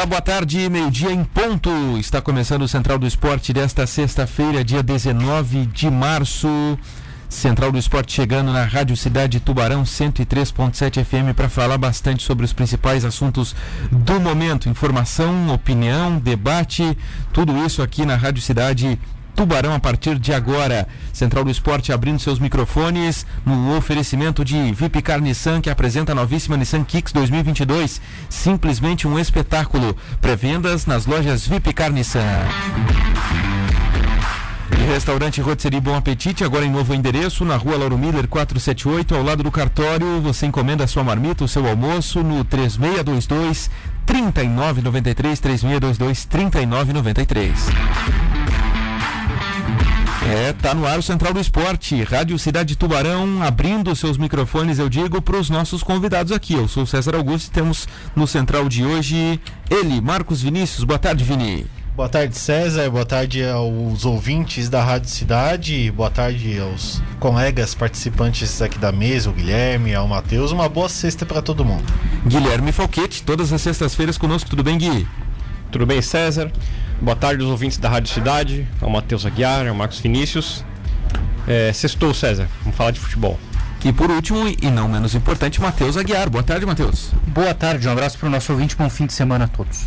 Olá, boa tarde, meio-dia em ponto. Está começando o Central do Esporte desta sexta-feira, dia 19 de março. Central do Esporte chegando na Rádio Cidade Tubarão 103.7 FM para falar bastante sobre os principais assuntos do momento. Informação, opinião, debate, tudo isso aqui na Rádio Cidade Tubarão a partir de agora. Central do Esporte abrindo seus microfones no oferecimento de VIP Car Nissan que apresenta a novíssima Nissan Kicks 2022. Simplesmente um espetáculo. Pré-vendas nas lojas VIP Car Nissan. E restaurante Rotisserie Bom Apetite, agora em novo endereço, na rua Lauro Miller 478, ao lado do cartório. Você encomenda a sua marmita, o seu almoço no 3622 3993 3622 3993. É, tá no ar o Central do Esporte, Rádio Cidade Tubarão, abrindo seus microfones, eu digo, para os nossos convidados aqui. Eu sou César Augusto e temos no Central de hoje ele, Marcos Vinícius. Boa tarde, Vini. Boa tarde, César. Boa tarde aos ouvintes da Rádio Cidade. Boa tarde aos colegas participantes aqui da mesa, o Guilherme, ao Matheus. Uma boa sexta para todo mundo. Guilherme Falquete, todas as sextas-feiras conosco. Tudo bem, Gui? Tudo bem, César? Boa tarde aos ouvintes da Rádio Cidade, ao Matheus Aguiar, ao Marcos Vinícius. É, sextou, César. Vamos falar de futebol. E por último, e não menos importante, Matheus Aguiar. Boa tarde, Matheus. Boa tarde, um abraço para o nosso ouvinte, bom fim de semana a todos.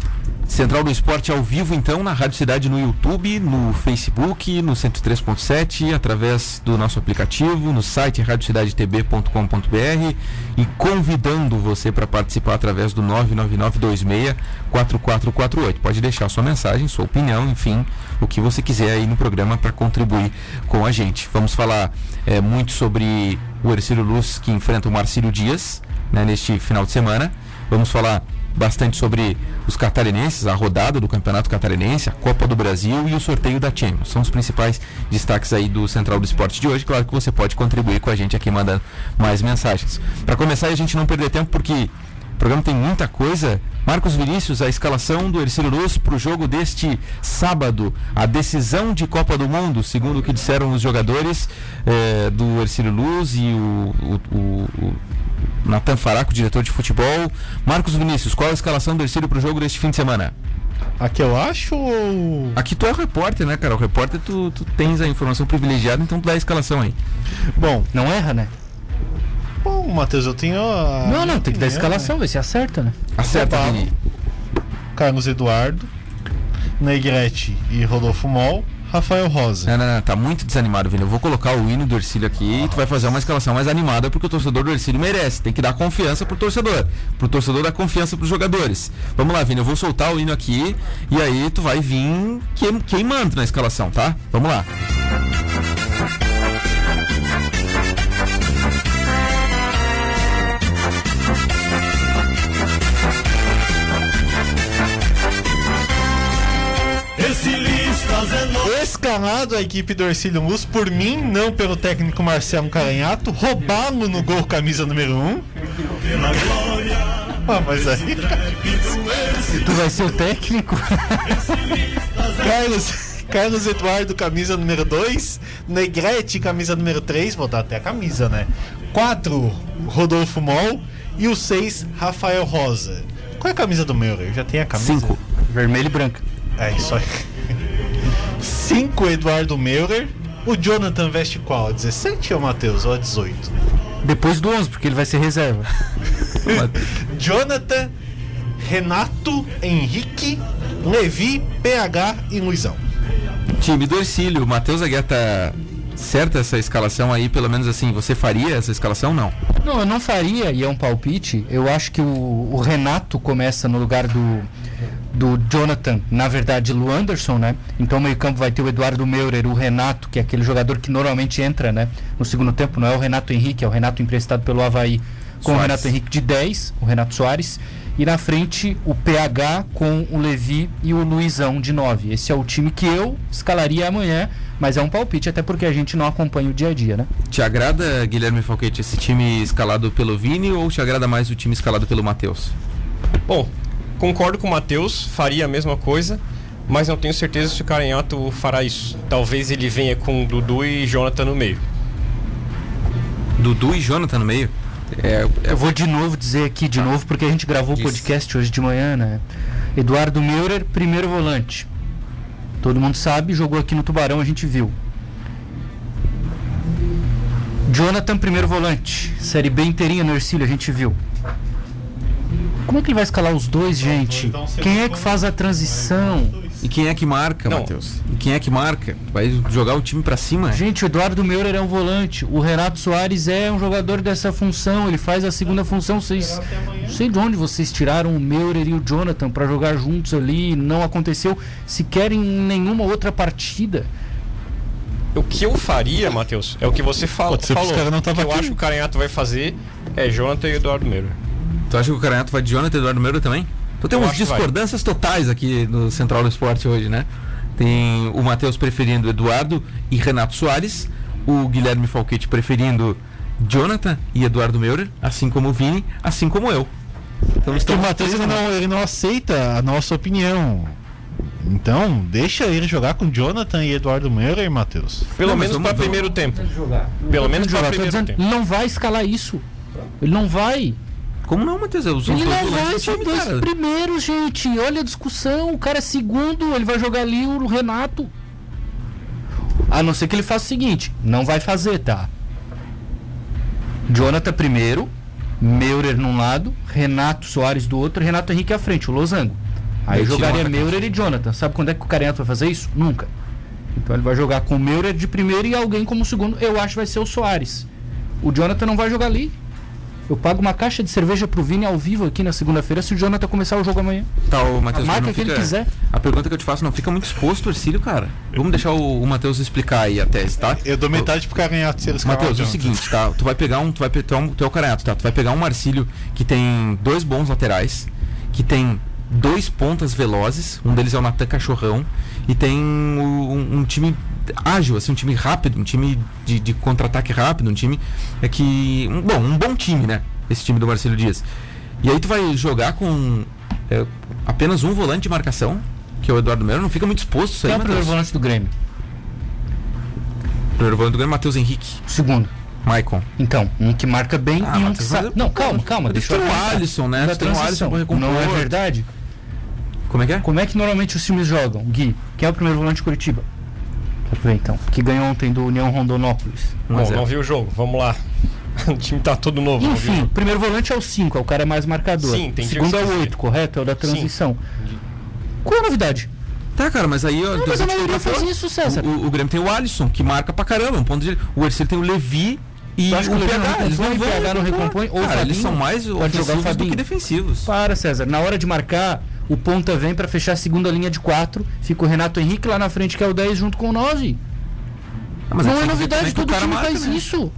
Central do Esporte ao vivo, então, na Rádio Cidade no YouTube, no Facebook, no 103.7, através do nosso aplicativo, no site radiocidadetb.com.br e convidando você para participar através do 999264448. Pode deixar sua mensagem, sua opinião, enfim, o que você quiser aí no programa para contribuir com a gente. Vamos falar é, muito sobre o Ercílio Luz que enfrenta o Marcílio Dias né, neste final de semana. Vamos falar bastante sobre os catarinenses, a rodada do Campeonato Catarinense, a Copa do Brasil e o sorteio da Champions. São os principais destaques aí do Central do Esporte de hoje. Claro que você pode contribuir com a gente aqui mandando mais mensagens. Para começar, a gente não perder tempo porque o programa tem muita coisa. Marcos Vinícius, a escalação do Ercílio Luz para o jogo deste sábado. A decisão de Copa do Mundo, segundo o que disseram os jogadores eh, do Ercílio Luz e o, o, o, Natan Faraco, diretor de futebol. Marcos Vinícius, qual a escalação do Ercílio para o jogo deste fim de semana? Aqui eu acho ou. Aqui tu é o repórter, né, cara? O repórter tu, tu tens a informação privilegiada, então tu dá a escalação aí. Bom, não erra, né? Bom, Matheus, eu tenho. A não, não, tem que dar a escalação, ver se acerta, né? Acerta. Vini. Carlos Eduardo, Negrete e Rodolfo Mol, Rafael Rosa. Não, não, não, tá muito desanimado, Vini. Eu vou colocar o hino do Ercílio aqui e tu vai fazer uma escalação mais animada porque o torcedor do Ercílio merece. Tem que dar confiança pro torcedor. Pro torcedor dar confiança pros jogadores. Vamos lá, Vini, eu vou soltar o hino aqui e aí tu vai vir queim- queimando na escalação, tá? Vamos lá. Escalado a equipe do Ercílio Luz por mim, não pelo técnico Marcelo Caranhato, roubá-lo no gol camisa número 1. Um. Ah, mas aí. Tu vai ser o técnico? Carlos, Carlos Eduardo, camisa número 2. Negrete, camisa número 3. Vou dar até a camisa, né? 4, Rodolfo Mol. E o 6, Rafael Rosa. Qual é a camisa do meu? Eu já tenho a camisa. Cinco. Vermelho e branco. É isso aí. 5, Eduardo Meurer. O Jonathan veste qual? A 17 ou Matheus? Ou a 18? Depois do 11, porque ele vai ser reserva. Jonathan, Renato, Henrique, Levi, PH e Luizão. Time do Ercílio, Matheus Aguiar tá certa essa escalação aí, pelo menos assim, você faria essa escalação? Não. Não, eu não faria, e é um palpite. Eu acho que o, o Renato começa no lugar do, do Jonathan, na verdade, Lu Anderson, né? Então o meio-campo vai ter o Eduardo Meurer, o Renato, que é aquele jogador que normalmente entra, né? No segundo tempo, não é o Renato Henrique, é o Renato emprestado pelo Havaí com o Soares. Renato Henrique de 10, o Renato Soares. E na frente o PH com o Levi e o Luizão de 9. Esse é o time que eu escalaria amanhã, mas é um palpite, até porque a gente não acompanha o dia a dia, né? Te agrada, Guilherme Falquete, esse time escalado pelo Vini ou te agrada mais o time escalado pelo Matheus? Bom, concordo com o Matheus, faria a mesma coisa, mas não tenho certeza se o Caranhato fará isso. Talvez ele venha com Dudu e Jonathan no meio. Dudu e Jonathan no meio? É, Eu vou de novo dizer aqui, de novo, porque a gente gravou o podcast hoje de manhã, né? Eduardo Meurer, primeiro volante. Todo mundo sabe, jogou aqui no Tubarão, a gente viu. Jonathan, primeiro volante. Série B inteirinha no Ercílio, a gente viu. Como é que ele vai escalar os dois, gente? Quem é que faz a transição? E quem é que marca. Matheus? E quem é que marca? Vai jogar o time pra cima? Gente, o Eduardo Meurer é um volante. O Renato Soares é um jogador dessa função. Ele faz a segunda função. Vocês, não sei de onde vocês tiraram o Meurer e o Jonathan para jogar juntos ali. Não aconteceu sequer em nenhuma outra partida. O que eu faria, Matheus, é o que você fala, os falou. caras não o que eu acho que o Caranhato vai fazer é Jonathan e Eduardo Meira. Tu acha que o Caranhato vai de Jonathan e Eduardo Meira também? Tu tem umas discordâncias totais aqui no Central do Esporte hoje, né? Tem o Matheus preferindo Eduardo e Renato Soares, o Guilherme Falquete preferindo Jonathan e Eduardo Meurer, assim como o Vini, assim como eu. Então Que o Matheus ele não, ele não aceita a nossa opinião. Então, deixa ele jogar com Jonathan e Eduardo Meurer, Matheus. Pelo Não, menos para primeiro tempo. jogar. Pelo menos para primeiro dizendo, tempo. ele não vai escalar isso. Ele não vai. Como não, Matheus? Os Ele dois time, dois cara. primeiros, gente. Olha a discussão. O cara é segundo, ele vai jogar ali o Renato. A não ser que ele faça o seguinte: não vai fazer, tá? Jonathan primeiro, Meurer num lado, Renato Soares do outro, Renato Henrique à frente, o Losango. Aí um jogaria. Meurer e Jonathan. Sabe quando é que o Carenato vai fazer isso? Nunca. Então ele vai jogar com o Meurer de primeiro e alguém como segundo. Eu acho que vai ser o Soares. O Jonathan não vai jogar ali. Eu pago uma caixa de cerveja pro Vini ao vivo aqui na segunda-feira se o Jonathan começar o jogo amanhã. Tá, o Matheus, A marca não que ele fica- quiser. A pergunta que eu te faço, não fica muito exposto o Ercílio, cara. Vamos deixar o, o Matheus explicar aí a tese, tá? Eu dou metade pro Caranhato se eles Matheus, é o seguinte, tá? Tu vai pegar um. Tu vai tu é um, tu é o Caranhato, tá? Tu vai pegar um Marcílio que tem dois bons laterais, que tem dois pontas velozes, um deles é o Natan Cachorrão, e tem um, um time ágil, assim, um time rápido, um time de, de contra-ataque rápido, um time é que. Um, bom, um bom time, né? Esse time do Marcelo Dias. E aí tu vai jogar com é, apenas um volante de marcação, que é o Eduardo Melo, não fica muito exposto isso Quem aí, é o primeiro volante do Grêmio? Primeiro volante do Grêmio, Matheus Henrique, segundo. Maicon. Então, um que marca bem Ah, e um que sabe. mas- Não, calma, calma. Deixa eu tem o. Alisson, né? Tem o Alisson pra recompor. Não é verdade? Como é que é? Como é que normalmente os times jogam? Gui, quem é o primeiro volante de Curitiba? Ver então. Que ganhou ontem do União Rondonópolis. Bom, não vi o jogo, vamos lá. o time tá todo novo. Enfim, primeiro volante é o 5, é o cara mais marcador. Sim, o Segundo que é o quer 8, correto? É o da transição. Qual é a novidade? Tá, cara, mas aí. Não, mas eu a maioria faz isso, César. O, o- o Grêmio tem o Alisson, que marca pra caramba. Um ponto de... O Ercílio tem o Levi e Tu acha que o o PH. não Eles não vão. o PH não recompõe? Ou Cara, eles Fabinho? são mais ofensivos do que defensivos. Para, César. Na hora de marcar, o ponta vem pra fechar a segunda linha de 4. Fica o Renato Henrique lá na frente, que é o 10, junto com o 9. Ah, mas não é novidade, é o todo cara time marca, faz né? isso.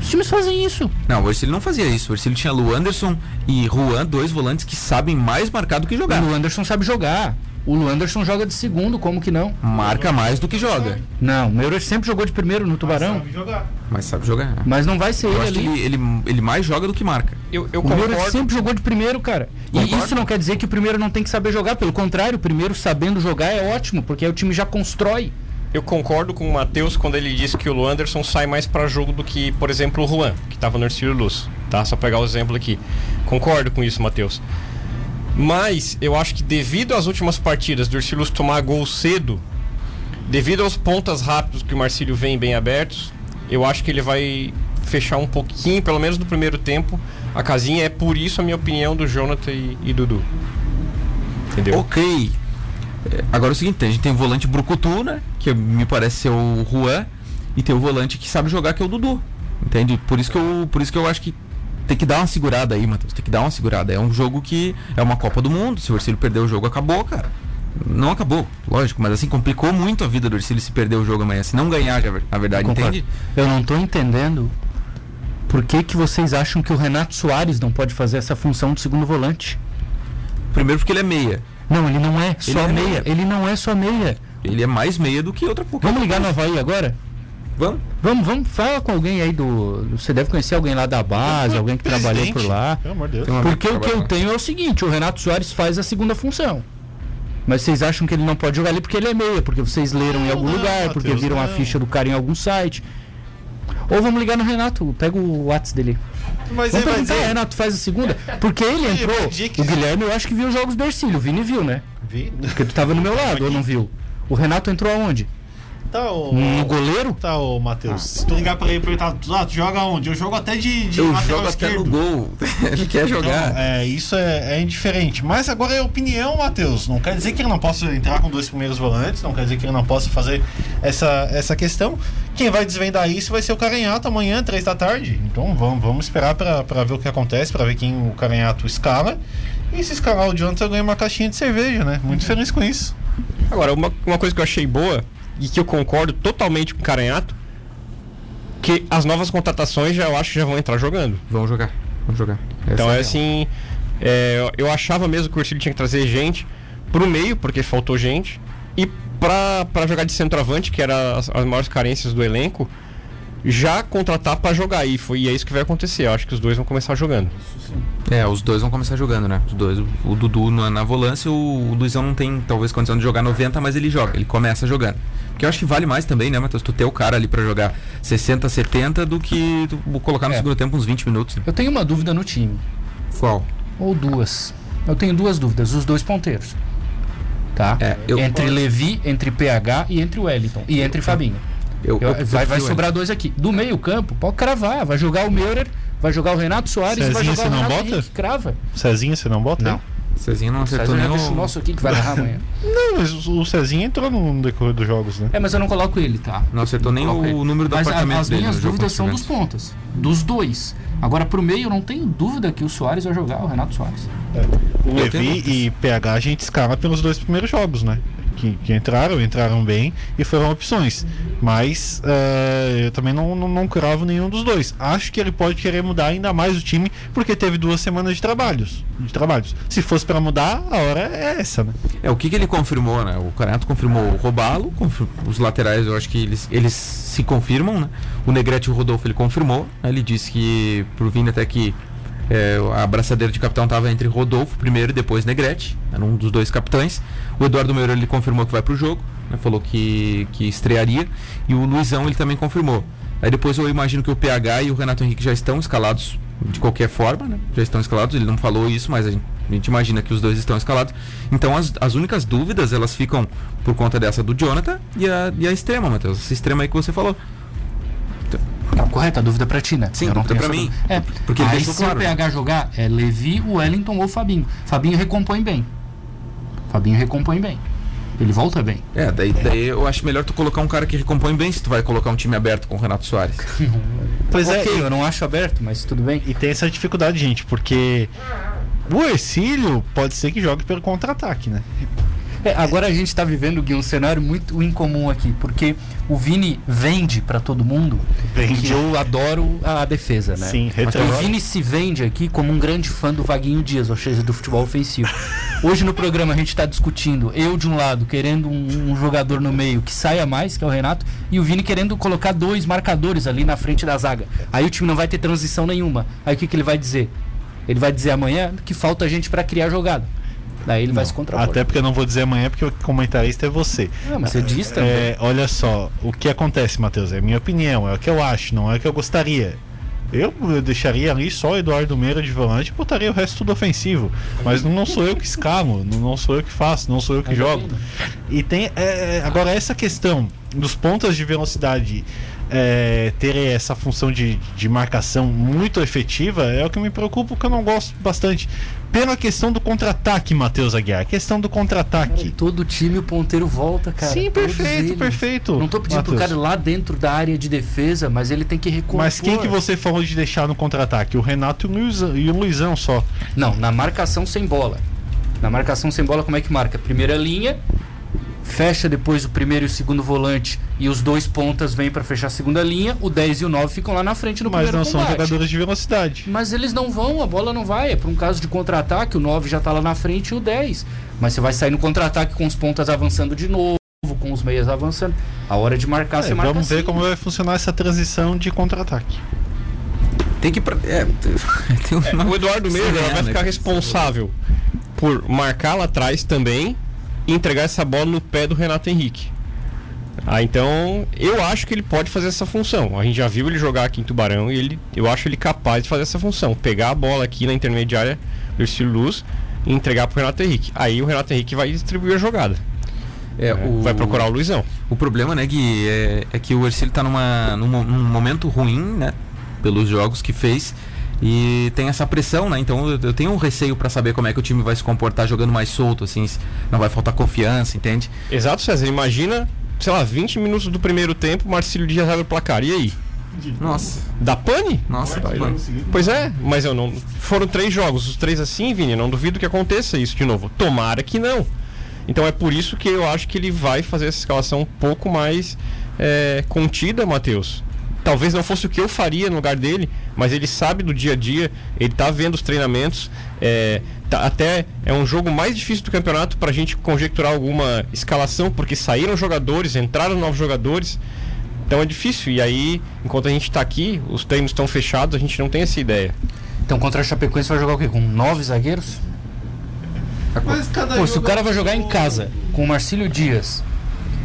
Os times fazem isso. Não, o Ercílio não fazia isso. O Ercílio tinha Lu Anderson e Juan, dois volantes que sabem mais marcar do que O jogar. Lu Anderson sabe jogar. O Lu Anderson joga de segundo, como que não? Marca mais do que joga. Não, o Meurer sempre jogou de primeiro no Tubarão. Sabe jogar. Mas sabe jogar. Mas não vai ser Eu ele acho que ali. ele, ele, ele mais joga do que marca. Eu, eu O concordo. sempre jogou de primeiro, cara. E Concordo. isso não quer dizer que o primeiro não tem que saber jogar. Pelo contrário, o primeiro sabendo jogar é ótimo, porque aí o time já constrói. Eu concordo com o Matheus quando ele disse que o Lu Anderson sai mais pra jogo do que, por exemplo, o Juan, que tava no Ercílio Luz. Tá? Só pegar o exemplo aqui. Concordo com isso, Matheus. Mas eu acho que devido às últimas partidas do Ercílio Luz tomar gol cedo, devido aos pontas rápidos que o Marcílio vem bem abertos, eu acho que ele vai fechar um pouquinho, pelo menos no primeiro tempo, a casinha. É por isso a minha opinião do Jonathan e, e Dudu. Entendeu? Ok. É, Agora é o seguinte, a gente tem o volante Brucutu, né? Que me parece ser o Juan. E tem o volante que sabe jogar, que é o Dudu. Entende? Por isso que eu, por isso que eu acho que tem que dar uma segurada aí, Matheus. Tem que dar uma segurada. É um jogo que é uma Copa do Mundo. Se o Ercílio perder o jogo, acabou, cara. Não acabou, lógico, mas assim, complicou muito a vida do Ercílio se perder o jogo amanhã. Se não ganhar, já, na verdade, Concordo. entende? Eu não tô entendendo por que, que vocês acham que o Renato Soares não pode fazer essa função de segundo volante. Primeiro porque ele é meia. Não, ele não é só é meia. meia. Ele não é só meia. Ele é mais meia do que outra pouca. Vamos ligar no Havaí agora? Vamos? Vamos, vamos, fala com alguém aí do. Você deve conhecer alguém lá da base, alguém que trabalhou por lá. Pelo amor de Deus. Porque o que eu tenho é o seguinte: o Renato Soares faz a segunda função. Mas vocês acham que ele não pode jogar ali porque ele é meia, porque vocês leram em Não, algum não, lugar, porque Matheus, viram a não. ficha do cara em algum site. Ou vamos ligar no Renato, pega o WhatsApp dele. Mas Vamos perguntar, dizer- Renato faz a segunda? Porque ele entrou. que- O Guilherme eu acho que viu os jogos do Ercílio, o Vini viu, né? Vi? Porque tu tava no meu lado, ou não viu? O Renato entrou aonde? Tá, o. No goleiro? Tá, ô Matheus. Se tu ligar pra ele e perguntar, ah, tu joga onde? Eu jogo até de, de Eu jogo até esquerdo. no gol. Ele quer jogar. Não, é, isso é, é indiferente. Mas agora é opinião, Matheus. Não quer dizer que ele não possa entrar com dois primeiros volantes, não quer dizer que ele não possa fazer essa, essa questão. Quem vai desvendar isso vai ser o Caranhato amanhã, três da tarde. Então vamos, vamos esperar pra, pra ver o que acontece, pra ver quem o Caranhato escala. E se escalar o Jonathan, ganha uma caixinha de cerveja, né? Muito feliz com isso. Agora, uma, uma coisa que eu achei boa e que eu concordo totalmente com o Caranhato, que as novas contratações já eu acho que já vão entrar jogando. Vamos jogar. Vamos jogar. Essa Então é real. assim, é, eu achava mesmo que o Ercílio tinha que trazer gente pro meio, porque faltou gente, e pra, pra jogar de centroavante, que era as, as maiores carências do elenco, já contratar pra jogar. E, foi, e é isso que vai acontecer. Eu acho que os dois vão começar jogando. É, os dois vão começar jogando, né? Os dois. O, o Dudu na, na volância, o, o Luizão não tem talvez condição de jogar 90, mas ele joga, ele começa jogando. Porque eu acho que vale mais também, né, Matheus? Tu ter o cara ali pra jogar 60, 70 do que tu colocar no É. segundo tempo uns 20 minutos. Eu tenho uma dúvida no time. Qual? Ou duas. Eu tenho duas dúvidas, os dois ponteiros. Tá? É, eu- Entre Levi, entre PH e entre Wellington. E entre Fabinho. Eu, Eu- eu vai vai sobrar dois aqui. Do meio campo, pode cravar. Vai jogar o Meurer, vai jogar o Renato Soares e vai Cezinha, jogar você o não Renato bota? Henrique. Crava. Cezinha, você não bota? Não. Cezinha não acertou Cezinha o o... nosso aqui que vai narrar amanhã. Não, mas o o Cezinha entrou no decorrer dos jogos, né? É, mas eu não coloco ele, tá? Não acertou nem o ele. número do Mas a- apartamento as dele minhas no jogo dúvidas são o dos pontas. Dos dois. Agora, pro meio, eu não tenho dúvida que o Soares vai jogar, o Renato Soares. O Eu tenho Levi e PH a gente escala pelos dois primeiros jogos, né? Que, que entraram, entraram bem e foram opções. Mas eh, eu também não, não, não cravo nenhum dos dois. Acho que ele pode querer mudar ainda mais o time, porque teve duas semanas de trabalhos. De trabalhos. Se fosse pra mudar, a hora é essa, né? É, o que, que ele confirmou, né? O Canato confirmou o Robalo, os laterais eu acho que eles, eles se confirmam, né? O Negrete e o Rodolfo ele confirmou, né? ele disse que pro Vini até que é, a abraçadeira de capitão estava entre Rodolfo primeiro e depois Negrete, era um dos dois capitães. O Eduardo Meiro ele confirmou que vai pro jogo, né? falou que, que estrearia, e o Luizão ele também confirmou. Aí depois eu imagino que o PH e o Renato Henrique já estão escalados de qualquer forma, né? Já estão escalados, ele não falou isso, mas a gente, a gente imagina que os dois estão escalados. Então as, as únicas dúvidas, elas ficam por conta dessa do Jonathan e a, e a extrema, Matheus. Essa extrema aí que você falou. Correto, a dúvida é pra ti, né? Sim, Eu não dúvida essa mim. É, Porque aí se claro, o PH jogar, é Levi, Wellington ou Fabinho. Fabinho recompõe bem. Fabinho recompõe bem. Ele volta bem. É, daí, daí eu acho melhor tu colocar um cara que recompõe bem se tu vai colocar um time aberto com o Renato Soares. Pois é, ok, eu não acho aberto, mas tudo bem. E tem essa dificuldade, gente, porque o Ercílio pode ser que jogue pelo contra-ataque, né? É, agora a gente tá vivendo, Gui, um cenário muito incomum aqui, porque o Vini vende pra todo mundo Vende. que eu adoro a defesa, né? Sim, Mas retrô. o Vini se vende aqui como um grande fã do Vaguinho Dias, ou seja, do futebol ofensivo. Hoje no programa a gente tá discutindo, eu de um lado querendo um, um jogador no meio que saia mais, que é o Renato, e o Vini querendo colocar dois marcadores ali na frente da zaga. Aí o time não vai ter transição nenhuma. Aí o que, que ele vai dizer? Ele vai dizer amanhã que falta gente pra criar jogada. Daí ele vai se contrapor. Até porque eu não vou dizer amanhã, porque o comentarista é você. Ah, mas você diz também. É, olha só, o que acontece, Matheus, é a minha opinião, é o que eu acho, não é o que eu gostaria. Eu, eu deixaria ali só o Eduardo Meira de volante e botaria o resto tudo ofensivo. Mas não sou eu que escalo, não, não sou eu que faço, não sou eu que Mas jogo. E tem. é, é, agora, essa questão dos pontas de velocidade é, terem essa função de, de marcação muito efetiva é o que me preocupa, que eu não gosto bastante. Pela questão do contra-ataque, Matheus Aguiar. A questão do contra-ataque. Todo time o ponteiro volta, cara. Sim, Todos perfeito, eles. perfeito. Não tô pedindo pro Matheus. cara ir lá dentro da área de defesa, mas ele tem que recompor. Mas quem que você falou de deixar no contra-ataque? O Renato e o Luizão só. Não, na marcação sem bola. Na marcação sem bola, como é que marca? Primeira linha, fecha depois o primeiro e o segundo volante e os dois pontas vêm pra fechar a segunda linha, o 10 e o 9 ficam lá na frente no Mas primeiro não são jogadores de velocidade. Mas eles não vão, a bola não vai. É por um caso de contra-ataque, o 9 já tá lá na frente e o 10. Mas você vai sair no contra-ataque com os pontas avançando de novo, com os meias avançando. A hora de marcar, É, você marca vamos ver assim. como vai funcionar essa transição de contra-ataque. Tem que. É, tem uma- O Eduardo Meira é, vai né, ficar responsável por marcar lá atrás também e entregar essa bola no pé do Renato Henrique. Ah, então eu acho que ele pode fazer essa função. A gente já viu ele jogar aqui em Tubarão e ele, eu acho ele capaz de fazer essa função. Pegar a bola aqui na intermediária do Ercílio Luz e entregar pro Renato Henrique. Aí o Renato Henrique vai distribuir a jogada. É, o... Vai procurar o Luizão. O problema, né, Gui, é, é que o Ercílio tá numa, num, num momento ruim, né? Pelos jogos que fez. E tem essa pressão, né? Então eu, eu tenho um receio para saber como é que o time vai se comportar jogando mais solto, assim, não vai faltar confiança, entende? Exato, César. Imagina, sei lá, 20 minutos do primeiro tempo, Marcílio Dias abre o placar. E aí? Nossa, Dá pane? nossa, tá bom. Pois é, mas eu não. Foram três jogos, os três assim, Vini. Eu não duvido que aconteça isso de novo. Tomara que não. Então é por isso que eu acho que ele vai fazer essa escalação um pouco mais é, contida, Matheus. Talvez não fosse o que eu faria no lugar dele, mas ele sabe do dia a dia, ele tá vendo os treinamentos. É, tá- até é um jogo mais difícil do campeonato pra gente conjecturar alguma escalação, porque saíram jogadores, entraram novos jogadores. Então é difícil. E aí, enquanto a gente tá aqui, os treinos estão fechados, a gente não tem essa ideia. Então contra a Chapecoense vai jogar o quê? Com nove zagueiros? Mas cada Pô, se o cara vai jogar em casa com o Marcílio Dias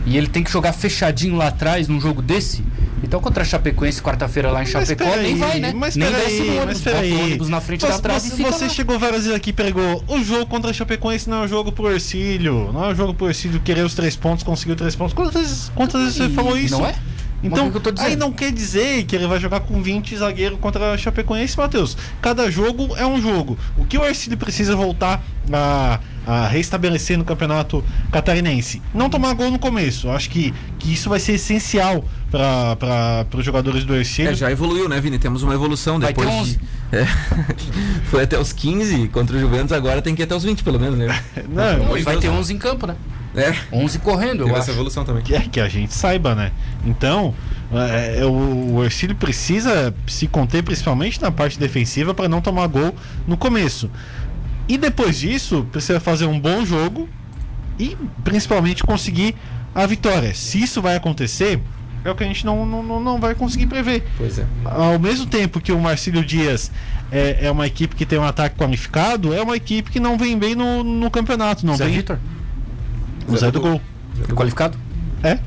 e ele tem que jogar fechadinho lá atrás num jogo desse, então contra a Chapecoense quarta-feira lá em Mas Chapecó nem vai, né? Mas nem peraí, desce no mas ônibus, bota peraí. o ônibus na frente Você- da trave fica você lá. chegou várias vezes aqui e pregou, o jogo contra a Chapecoense não é um jogo pro Ercílio, não é um jogo pro Ercílio querer os três pontos, conseguir os três pontos. Quantas vezes, quantas vezes você falou isso? Não é? Então, Mas aí não quer dizer que ele vai jogar com 20 zagueiros contra a Chapecoense, Matheus. Cada jogo é um jogo. O que o Ercílio precisa voltar a, a restabelecer no campeonato catarinense? Não tomar gol no começo. Eu acho que, que isso vai ser essencial para os jogadores do Ercílio. É, já evoluiu, né, Vini? Temos uma evolução Vai ter depois. 11. De... É. Foi até os 15 contra o Juventus, agora tem que ir até os 20, pelo menos, né? Não, E vai ter né? 11 em campo, né? É, 11 correndo, eu essa acho. evolução também. que, é que a gente saiba, né? Então, é, é, o, o Ercílio precisa se conter principalmente na parte defensiva para não tomar gol no começo. E depois disso, precisa fazer um bom jogo e principalmente conseguir a vitória. Se isso vai acontecer, é o que a gente não, não, não- vai conseguir prever. Pois é. Ao mesmo tempo que o Marcílio Dias é, é uma equipe que tem um ataque qualificado, é uma equipe que não vem bem no, no campeonato. Não Zé vem Vitor, o Zé do gol. qualificado? É?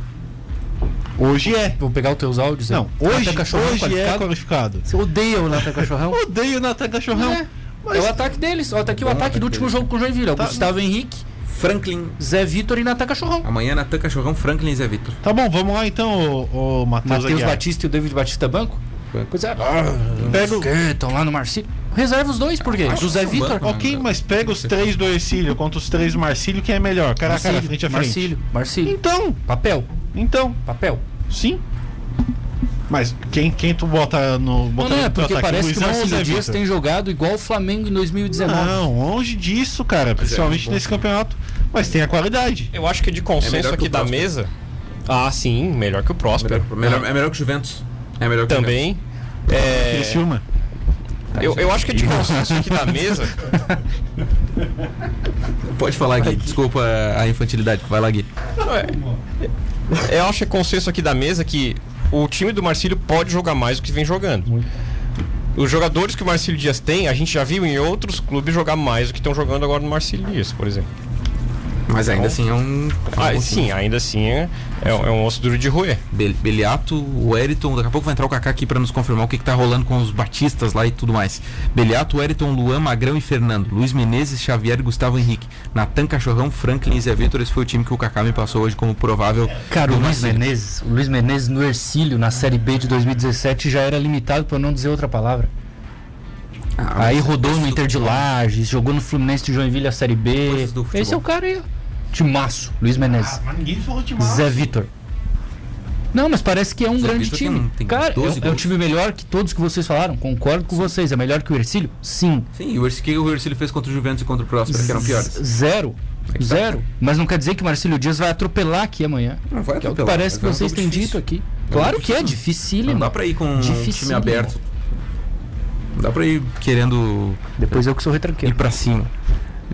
Hoje é. Vou pegar os teus áudios. Não, aí. hoje, Natan hoje é qualificado? qualificado. Você odeia o Natan Cachorrão? Odeio o Natan Cachorrão. É. Mas- É o ataque deles. Ó, tá aqui o Bom ataque ataque do último jogo com o Joinville. É o Tá. Gustavo Henrique, Franklin. Zé Vitor e Natan Cachorrão. Amanhã Natan Cachorrão, Franklin e Zé Vitor. Tá bom, vamos lá então, o, o Matheus Matheus. Batista e o David Batista Banco? Pois é. Pega o- Estão lá no Marcílio. Reserva os dois, por quê? Acho Do Zé que são Vitor. Ok, mas pega os três do Ercílio contra os três do Marcílio, quem é melhor? Cara a cara, frente a frente. Marcílio, Marcílio. Então, Papel, então, papel. sim. Mas quem, quem tu bota no. Não, Bota não, no é teu porque parece que o Zé Dias tem jogado igual o Flamengo em 2019. Não, longe disso, cara. Principalmente bom. nesse campeonato. Mas tem a qualidade. Eu acho que de É consenso melhor que aqui o da mesa. Ah, sim, melhor que o Próspero. Melhor, melhor- é melhor que o Juventus. É melhor que o Também. É, Criciúma. eu, eu acho que é de consenso aqui da mesa. Pode falar, Gui. Desculpa a infantilidade. Vai lá, Gui. Não, é- eu acho que é consenso aqui da mesa que o time do Marcílio pode jogar mais do que vem jogando. Os jogadores que o Marcílio Dias tem, a gente já viu em outros clubes jogar mais do que estão jogando agora no Marcílio Dias, por exemplo. Mas ainda assim é um. é um Ah, sim, ainda assim é, é um é um osso duro de roer. Be- Beliato, o Eriton, daqui a pouco vai entrar o Kaká aqui pra nos confirmar o que, que tá rolando com os batistas lá e tudo mais. Beliato, Eriton, Luan, Magrão e Fernando. Luiz Menezes, Xavier e Gustavo Henrique. Natan Cachorrão, Franklin e Zé Vitor. Esse foi o time que o Kaká me passou hoje como provável. Cara, o Luiz. Menezes, o Luiz Menezes no Ercílio, na Série B de 2017, já era limitado, pra não dizer outra palavra. Ah, Aí rodou no Inter de. Lages, jogou no Fluminense de Joinville a Série B. Esse é o cara aí, ó. Timaço, Luiz Menezes. mas ninguém falou de Zé Vitor. Não, mas parece que é um Zé grande Vitor time. tem- tem cara, 12 é, é um gols. time melhor que todos que vocês falaram. Concordo com vocês. É melhor que o Ercílio? Sim. Sim, o que o Ercílio fez contra o Juventus e contra o Próspero, que eram piores. Zero. É tá. Zero. Mas não quer dizer que o Marcílio Dias vai atropelar aqui amanhã. Não vai Que é o que atropelar, parece que é vocês têm dito aqui. É Claro jogo que é difícil. dificílimo. Não dá pra ir com um time aberto. Não dá pra ir querendo Depois eu que sou ir retranqueiro. pra cima.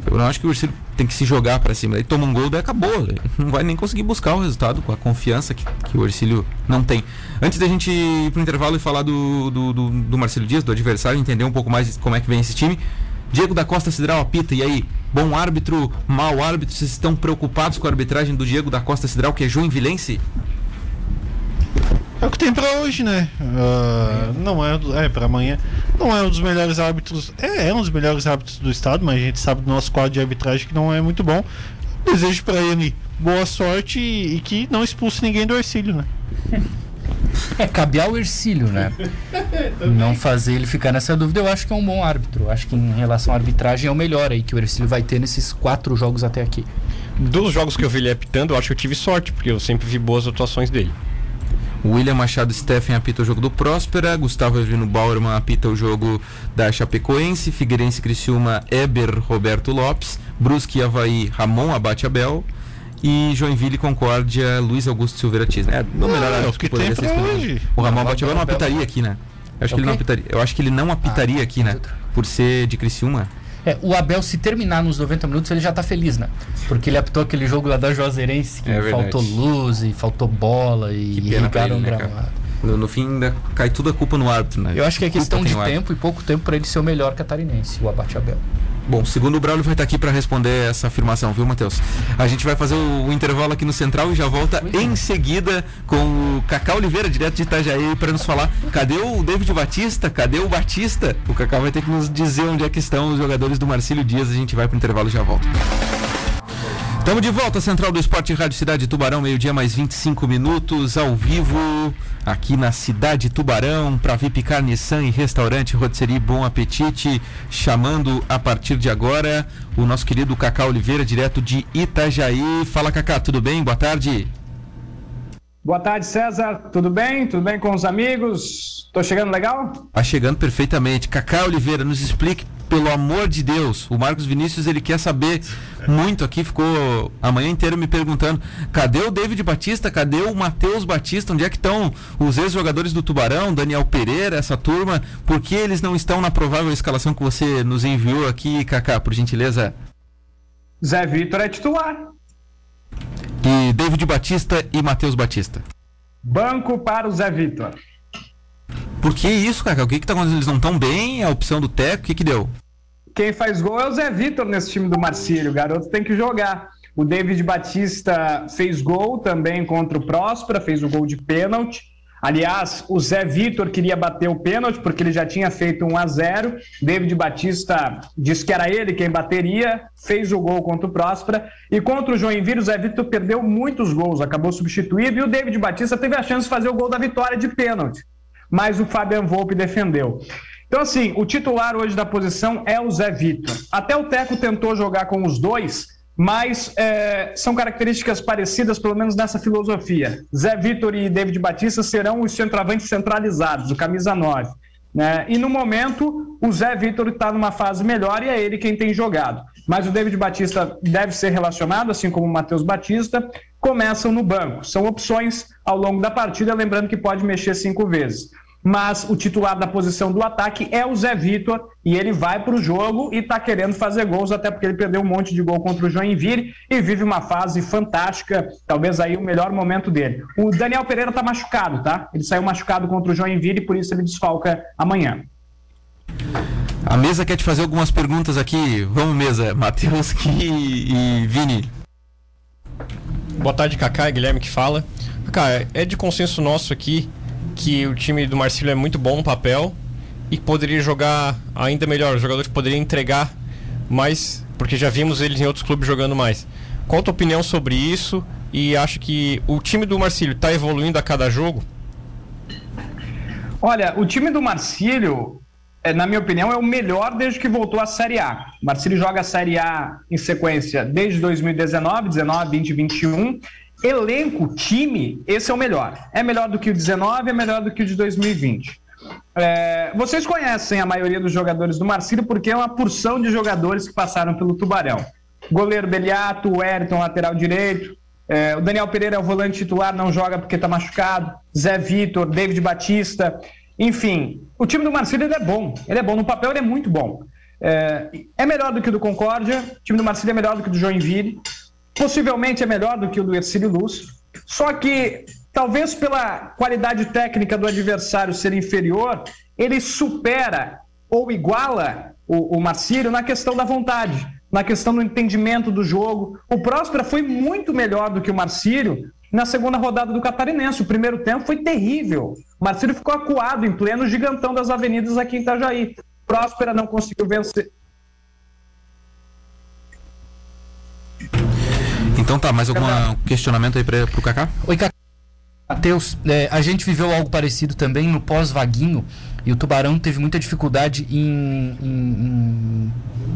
Eu não acho que o Ercílio tem que se jogar pra cima. Daí toma um gol, daí acabou. Não vai nem conseguir buscar o resultado com a confiança que, que o Ercílio não tem. Antes da gente ir pro intervalo e falar do, do, do, do Marcelo Dias, do adversário, entender um pouco mais como é que vem esse time. Diego da Costa Cidral apita, e aí? Bom árbitro, mau árbitro? Vocês estão preocupados com a arbitragem do Diego da Costa Cidral, que é joinvilense? É o que tem pra hoje, né? Uh, não é, é para amanhã. Não é um dos melhores árbitros. É, é um dos melhores árbitros do estado, mas a gente sabe do nosso quadro de arbitragem que não é muito bom. Desejo para ele boa sorte e, e, que não expulse ninguém do Ercílio, né? É, cabe ao Ercílio, né? não fazer ele ficar nessa dúvida. Eu acho que é um bom árbitro. Acho que em relação à arbitragem é o melhor aí que o Ercílio vai ter nesses quatro jogos até aqui. Dos jogos que eu vi ele apitando, eu acho que eu tive sorte, porque eu sempre vi boas atuações dele. William Machado Steffen apita o jogo do Próspera, Gustavo Evino Bauerman apita o jogo da Chapecoense, Figueirense Criciúma, Eber Roberto Lopes, Brusque Havaí, Ramon Abate Abel e Joinville Concórdia, Luiz Augusto Silveira Tis. É, no melhor ah, que poderia ser hoje. O Ramon Abate Abel não apitaria aqui, né? Eu acho, que ele não apitaria, eu acho que ele não apitaria ah, aqui, né? Por ser de Criciúma. É, o Abel, se terminar nos 90 minutos, ele já tá feliz, né? Porque ele apitou aquele jogo lá da Juazeirense, que é faltou luz e faltou bola e irrigaram o né, gramado. No, no, fim, ainda cai tudo a culpa no árbitro, né? Eu acho que é questão de tempo e pouco tempo para ele ser o melhor catarinense, o Abate Abel. Bom, segundo o Braulio vai estar aqui para responder essa afirmação, viu, Matheus? A gente vai fazer o, o, intervalo aqui no Central e já volta em seguida com o Cacau Oliveira, direto de Itajaí, para nos falar cadê o David Batista? Cadê o Batista? O Cacau vai ter que nos dizer onde é que estão os jogadores do Marcílio Dias. A gente vai para o intervalo e já volta. Estamos de volta, Central do Esporte Rádio Cidade Tubarão, meio-dia mais 25 minutos, ao vivo, aqui na Cidade Tubarão, para VIP Nissan e Restaurante Rotisserie Bom Apetite, chamando a partir de agora o nosso querido Cacá Oliveira, direto de Itajaí. Fala, Cacá, tudo bem? Boa tarde. Boa tarde, César. Tudo bem? Tudo bem com os amigos? Tô chegando legal? Tá chegando perfeitamente. Cacá Oliveira, nos explique pelo amor de Deus, o Marcos Vinícius ele quer saber muito aqui, ficou a manhã inteira me perguntando: cadê o David Batista? Cadê o Matheus Batista? Onde é que estão os ex-jogadores do Tubarão, Daniel Pereira, essa turma? Por que eles não estão na provável escalação que você nos enviou aqui, Kaká, por gentileza? Zé Vitor é titular. E David Batista e Matheus Batista. Banco para o Zé Vitor. Por que isso, cara? O que que tá acontecendo? Eles não estão bem? A opção do Teco, o que que deu? Quem faz gol é o Zé Vitor nesse time do Marcílio. O garoto tem que jogar. O David Batista fez gol também contra o Próspera, fez o gol de pênalti. Aliás, o Zé Vitor queria bater o pênalti porque ele já tinha feito 1 a 0. David Batista disse que era ele quem bateria, fez o gol contra o Próspera. E contra o Joinville, o Zé Vitor perdeu muitos gols, acabou substituído. E o David Batista teve a chance de fazer o gol da vitória de pênalti mas o Fabian Volpe defendeu. Então, assim, o titular hoje da posição é o Zé Vitor. Até o Teco tentou jogar com os dois, mas é, são características parecidas, pelo menos nessa filosofia. Zé Vitor e David Batista serão os centroavantes centralizados, o camisa 9. Né? E no momento, o Zé Vitor está numa fase melhor e é ele quem tem jogado. Mas o David Batista deve ser relacionado, assim como o Matheus Batista, começam no banco. São opções ao longo da partida, lembrando que pode mexer cinco vezes. Mas o titular da posição do ataque é o Zé Vitor e ele vai para o jogo e está querendo fazer gols, até porque ele perdeu um monte de gol contra o Joinville e vive uma fase fantástica, talvez aí o melhor momento dele. O Daniel Pereira está machucado, tá? Ele saiu machucado contra o Joinville e por isso ele desfalca amanhã. A mesa quer te fazer algumas perguntas aqui. Vamos, mesa. Matheus e Vini. Boa tarde, Kaká. Guilherme que fala. Kaká, é de consenso nosso aqui que o time do Marcílio é muito bom no papel e poderia jogar ainda melhor. Os jogadores poderiam entregar mais, porque já vimos eles em outros clubes jogando mais. Qual a tua opinião sobre isso? E acha que o time do Marcílio está evoluindo a cada jogo? Olha, o time do Marcílio, é, na minha opinião, é o melhor desde que voltou à Série A. O Marcílio joga a Série A em sequência desde 2019, 19, 20, 21 elenco, time, esse é o melhor. É melhor do que o 19, é melhor do que o de 2020. É, vocês conhecem a maioria dos jogadores do Marcílio porque é uma porção de jogadores que passaram pelo Tubarão. Goleiro Beliato, o Wellington, lateral direito. É, o Daniel Pereira é o volante titular, não joga porque está machucado. Zé Vitor, David Batista. Enfim, o time do Marcílio é bom. Ele é bom. No papel, ele é muito bom. É, é melhor do que o do Concórdia. O time do Marcílio é melhor do que o do Joinville. Possivelmente é melhor do que o do Ercílio Luz. Só que, talvez pela qualidade técnica do adversário ser inferior, ele supera ou iguala o, o Marcílio na questão da vontade, na questão do entendimento do jogo. O Próspera foi muito melhor do que o Marcílio na segunda rodada do Catarinense. O primeiro tempo foi terrível. O Marcílio ficou acuado em pleno gigantão das avenidas aqui em Itajaí. Próspera não conseguiu vencer. Então tá, mais algum questionamento aí para o Kaká? Oi, Kaká. Matheus, é, a gente viveu algo parecido também no pós-vaguinho e o Tubarão teve muita dificuldade em, em, em,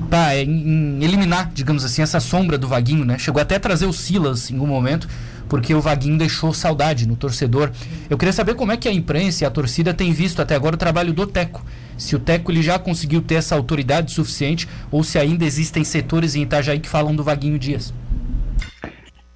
tá, em, eliminar, digamos assim, essa sombra do Vaguinho, né? Chegou até a trazer o Silas em um momento, porque o Vaguinho deixou saudade no torcedor. Eu queria saber como é que a imprensa e a torcida têm visto até agora o trabalho do Teco. Se o Teco ele já conseguiu ter essa autoridade suficiente ou se ainda existem setores em Itajaí que falam do Vaguinho Dias.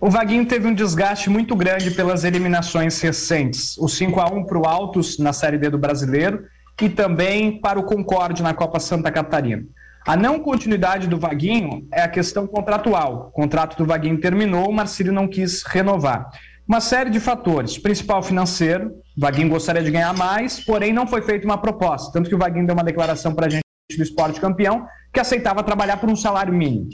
O Vaguinho teve um desgaste muito grande pelas eliminações recentes. O 5 a 1 para o Altos na Série D do Brasileiro e também para o Concorde na Copa Santa Catarina. A não continuidade do Vaguinho é a questão contratual. O contrato do Vaguinho terminou, o Marcílio não quis renovar. Uma série de fatores. Principal financeiro, o Vaguinho gostaria de ganhar mais, porém não foi feita uma proposta. Tanto que o Vaguinho deu uma declaração para a gente do esporte campeão que aceitava trabalhar por um salário mínimo.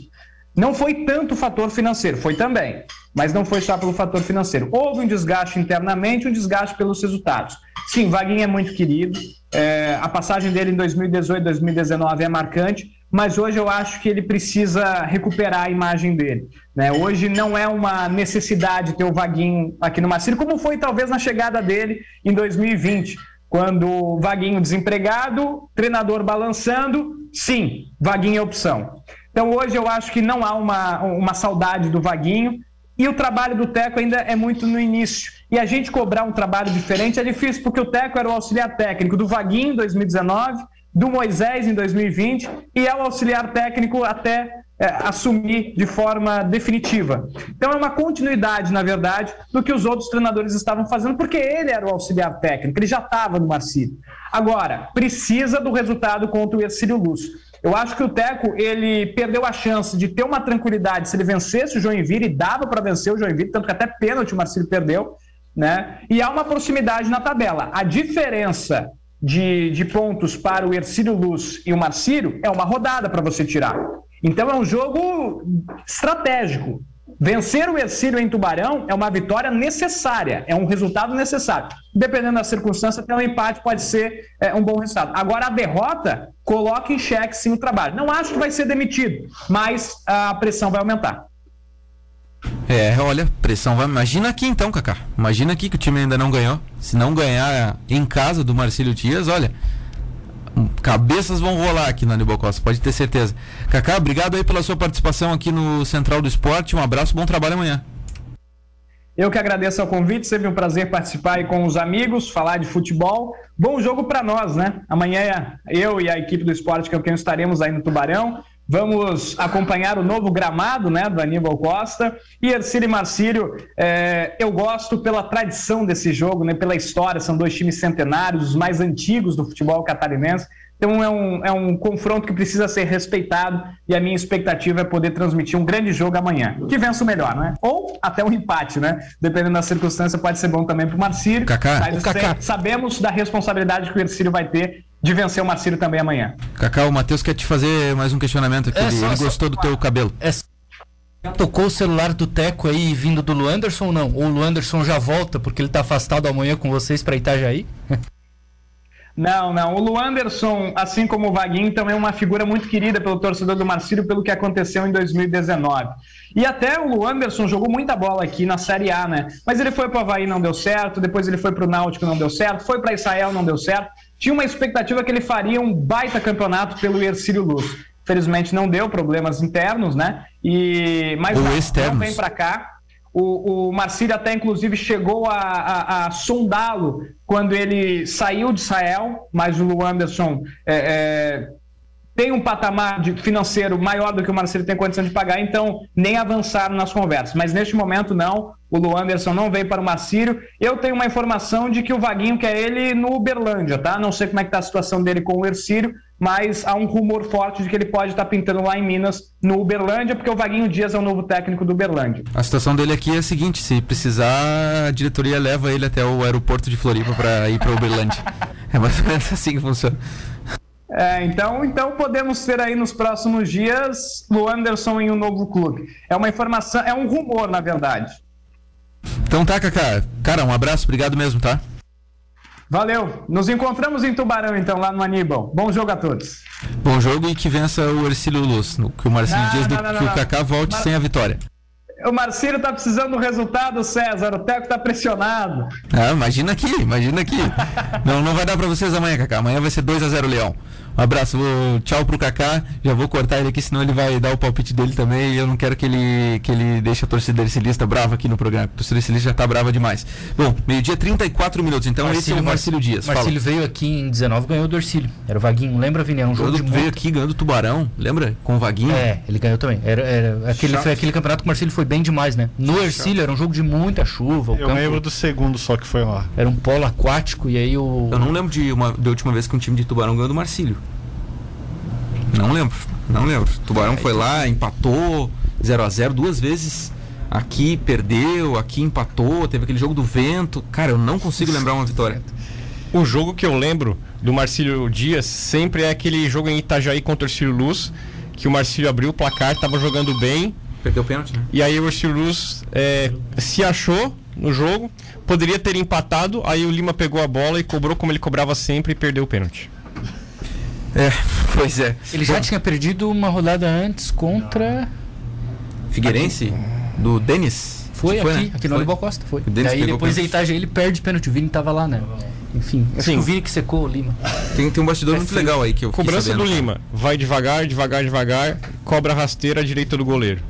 Não foi tanto o fator financeiro, foi também, mas não foi só pelo fator financeiro. Houve um desgaste internamente, um desgaste pelos resultados. Sim, Vaguinho é muito querido, é, a passagem dele em 2018, 2019 é marcante, mas hoje eu acho que ele precisa recuperar a imagem dele. Né? Hoje não é uma necessidade ter o Vaguinho aqui no Marcílio, como foi talvez na chegada dele em 2020, quando o Vaguinho desempregado, treinador balançando, sim, Vaguinho é opção. Então hoje eu acho que não há uma, uma saudade do Vaguinho e o trabalho do Teco ainda é muito no início. E a gente cobrar um trabalho diferente é difícil, porque o Teco era o auxiliar técnico do Vaguinho em 2019, do Moisés em 2020 e é o auxiliar técnico até é, assumir de forma definitiva. Então é uma continuidade, na verdade, do que os outros treinadores estavam fazendo, porque ele era o auxiliar técnico, ele já estava no Marcílio. Agora, precisa do resultado contra o Ercílio Luz. Eu acho que o Teco ele perdeu a chance de ter uma tranquilidade se ele vencesse o Joinville, e dava para vencer o Joinville, tanto que até pênalti o Marcílio perdeu, né? E há uma proximidade na tabela. A diferença de, de pontos para o Ercílio Luz e o Marcílio é uma rodada para você tirar. Então é um jogo estratégico. Vencer o Ercílio em Tubarão é uma vitória necessária, é um resultado necessário. Dependendo da circunstância, até um empate pode ser é, um bom resultado. Agora, a derrota coloca em xeque sim o trabalho. Não acho que vai ser demitido, mas a pressão vai aumentar. É, olha, pressão vai. Imagina aqui então, Kaká. Imagina aqui que o time ainda não ganhou. Se não ganhar em casa do Marcílio Dias, olha, cabeças vão rolar aqui na Aníbal pode ter certeza. Cacá, obrigado aí pela sua participação aqui no Central do Esporte. Um abraço, bom trabalho amanhã. Eu que agradeço ao convite, sempre um prazer participar aí com os amigos, falar de futebol. Bom jogo para nós, né? Amanhã eu e a equipe do Esporte Campeão estaremos aí no Tubarão. Vamos acompanhar o novo gramado né, do Aníbal Costa. E Ercílio e Marcílio, é, eu gosto pela tradição desse jogo, né, pela história. São dois times centenários, os mais antigos do futebol catarinense. Então é um, é um confronto que precisa ser respeitado e a minha expectativa é poder transmitir um grande jogo amanhã. Que vença o melhor, né? Ou até um empate, né? Dependendo da circunstância, pode ser bom também para o Marcílio. Cacá, Cacá. sabemos da responsabilidade que o Ercílio vai ter de vencer o Marcílio também amanhã. Cacá, o Matheus quer te fazer mais um questionamento aqui. É, ele, só, ele só, gostou do teu cabelo. É, tocou o celular do Teco aí vindo do Luanderson ou não? Ou o Luanderson já volta porque ele está afastado amanhã com vocês para Itajaí? Não, não. O Luanderson, assim como o Vaguinho, também é uma figura muito querida pelo torcedor do Marcílio pelo que aconteceu em 2019. E até o Luanderson jogou muita bola aqui na Série A, né? Mas ele foi para o Havaí, não deu certo. Depois ele foi para o Náutico, não deu certo. Foi para Israel, não deu certo. Tinha uma expectativa que ele faria um baita campeonato pelo Ercílio Luz. Felizmente não deu, problemas internos, né? E mas não, não vem para cá. O, o Marcílio até, inclusive, chegou a, a, a sondá-lo quando ele saiu de Israel, mas o Luanderson é, é, tem um patamar de financeiro maior do que o Marcelo tem condição de pagar, então nem avançaram nas conversas. Mas neste momento, não. O Luanderson não veio para o Marcílio. Eu tenho uma informação de que o Vaguinho quer ele no Uberlândia, tá? Não sei como é que está a situação dele com o Ercílio, mas há um rumor forte de que ele pode estar pintando lá em Minas, no Uberlândia, porque o Vaguinho Dias é o novo técnico do Uberlândia. A situação dele aqui é a seguinte: se precisar, a diretoria leva ele até o aeroporto de Floripa para ir para Uberlândia. é mais ou menos assim que funciona. É, então, então podemos ter aí nos próximos dias o Anderson em um novo clube. É uma informação, é um rumor, na verdade. Então tá, Kaká. Cara, um abraço, obrigado mesmo, tá? Valeu. Nos encontramos em Tubarão, então, lá no Aníbal. Bom jogo a todos. Bom jogo e que vença o Ercílio Luz. Que o Marcelo Não, Dias do, não, não, que não. o Kaká volte Mar- sem a vitória. O Marcílio tá precisando do resultado, César. O Teco tá pressionado. Ah, imagina aqui, imagina aqui. não, não vai dar pra vocês amanhã, Kaká. Amanhã vai ser 2 a 0 Leão. Um abraço, vou, tchau pro Kaká. Já vou cortar ele aqui, senão ele vai dar o palpite dele também. E eu não quero que ele, que ele deixe a torcida ercilista brava aqui no programa. A torcida ercilista já tá brava demais. Bom, meio-dia 34 minutos. Então esse é o Marcílio Dias. Fala. Marcílio veio aqui em 19 ganhou do Ercílio. Era o Vaguinho, lembra, Vini? Era um jogo de veio monta. aqui ganhando o Tubarão, lembra? Com o Vaguinho. É, ele ganhou também. Era, era aquele, Chato. foi aquele campeonato que o Marcílio foi bem demais, né? No Ercílio era um jogo de muita chuva. O Eu campo lembro do segundo só que foi lá. Era um polo aquático e aí o. Eu não lembro de uma, da última vez que um time de Tubarão ganhou do Marcílio. Não lembro, não lembro. Tubarão foi lá, empatou 0 a 0 duas vezes. Aqui perdeu, aqui empatou, teve aquele jogo do vento. Cara, eu não consigo lembrar uma vitória. O jogo que eu lembro do Marcílio Dias sempre é aquele jogo em Itajaí contra o Ercílio Luz, que o Marcílio abriu o placar, tava jogando bem, Perdeu o pênalti, né? e aí o Ercílio Luz é, se achou no jogo, poderia ter empatado, aí o Lima pegou a bola e cobrou como ele cobrava sempre e perdeu o pênalti. É, pois é. Ele já tinha perdido uma rodada antes contra. Figueirense? Do Denis? Foi, Foi, aqui, né? aqui no. Aníbal Costa, foi. O Denis Daí pegou depois pênalti. em Itajaí ele perde pênalti, o Vini tava lá, né? Enfim, acho Sim. que o Vini que secou o Lima. Tem, tem um bastidor É muito legal aí que eu Cobrança do Lima, vai devagar, devagar, devagar, cobra rasteira à direita do goleiro.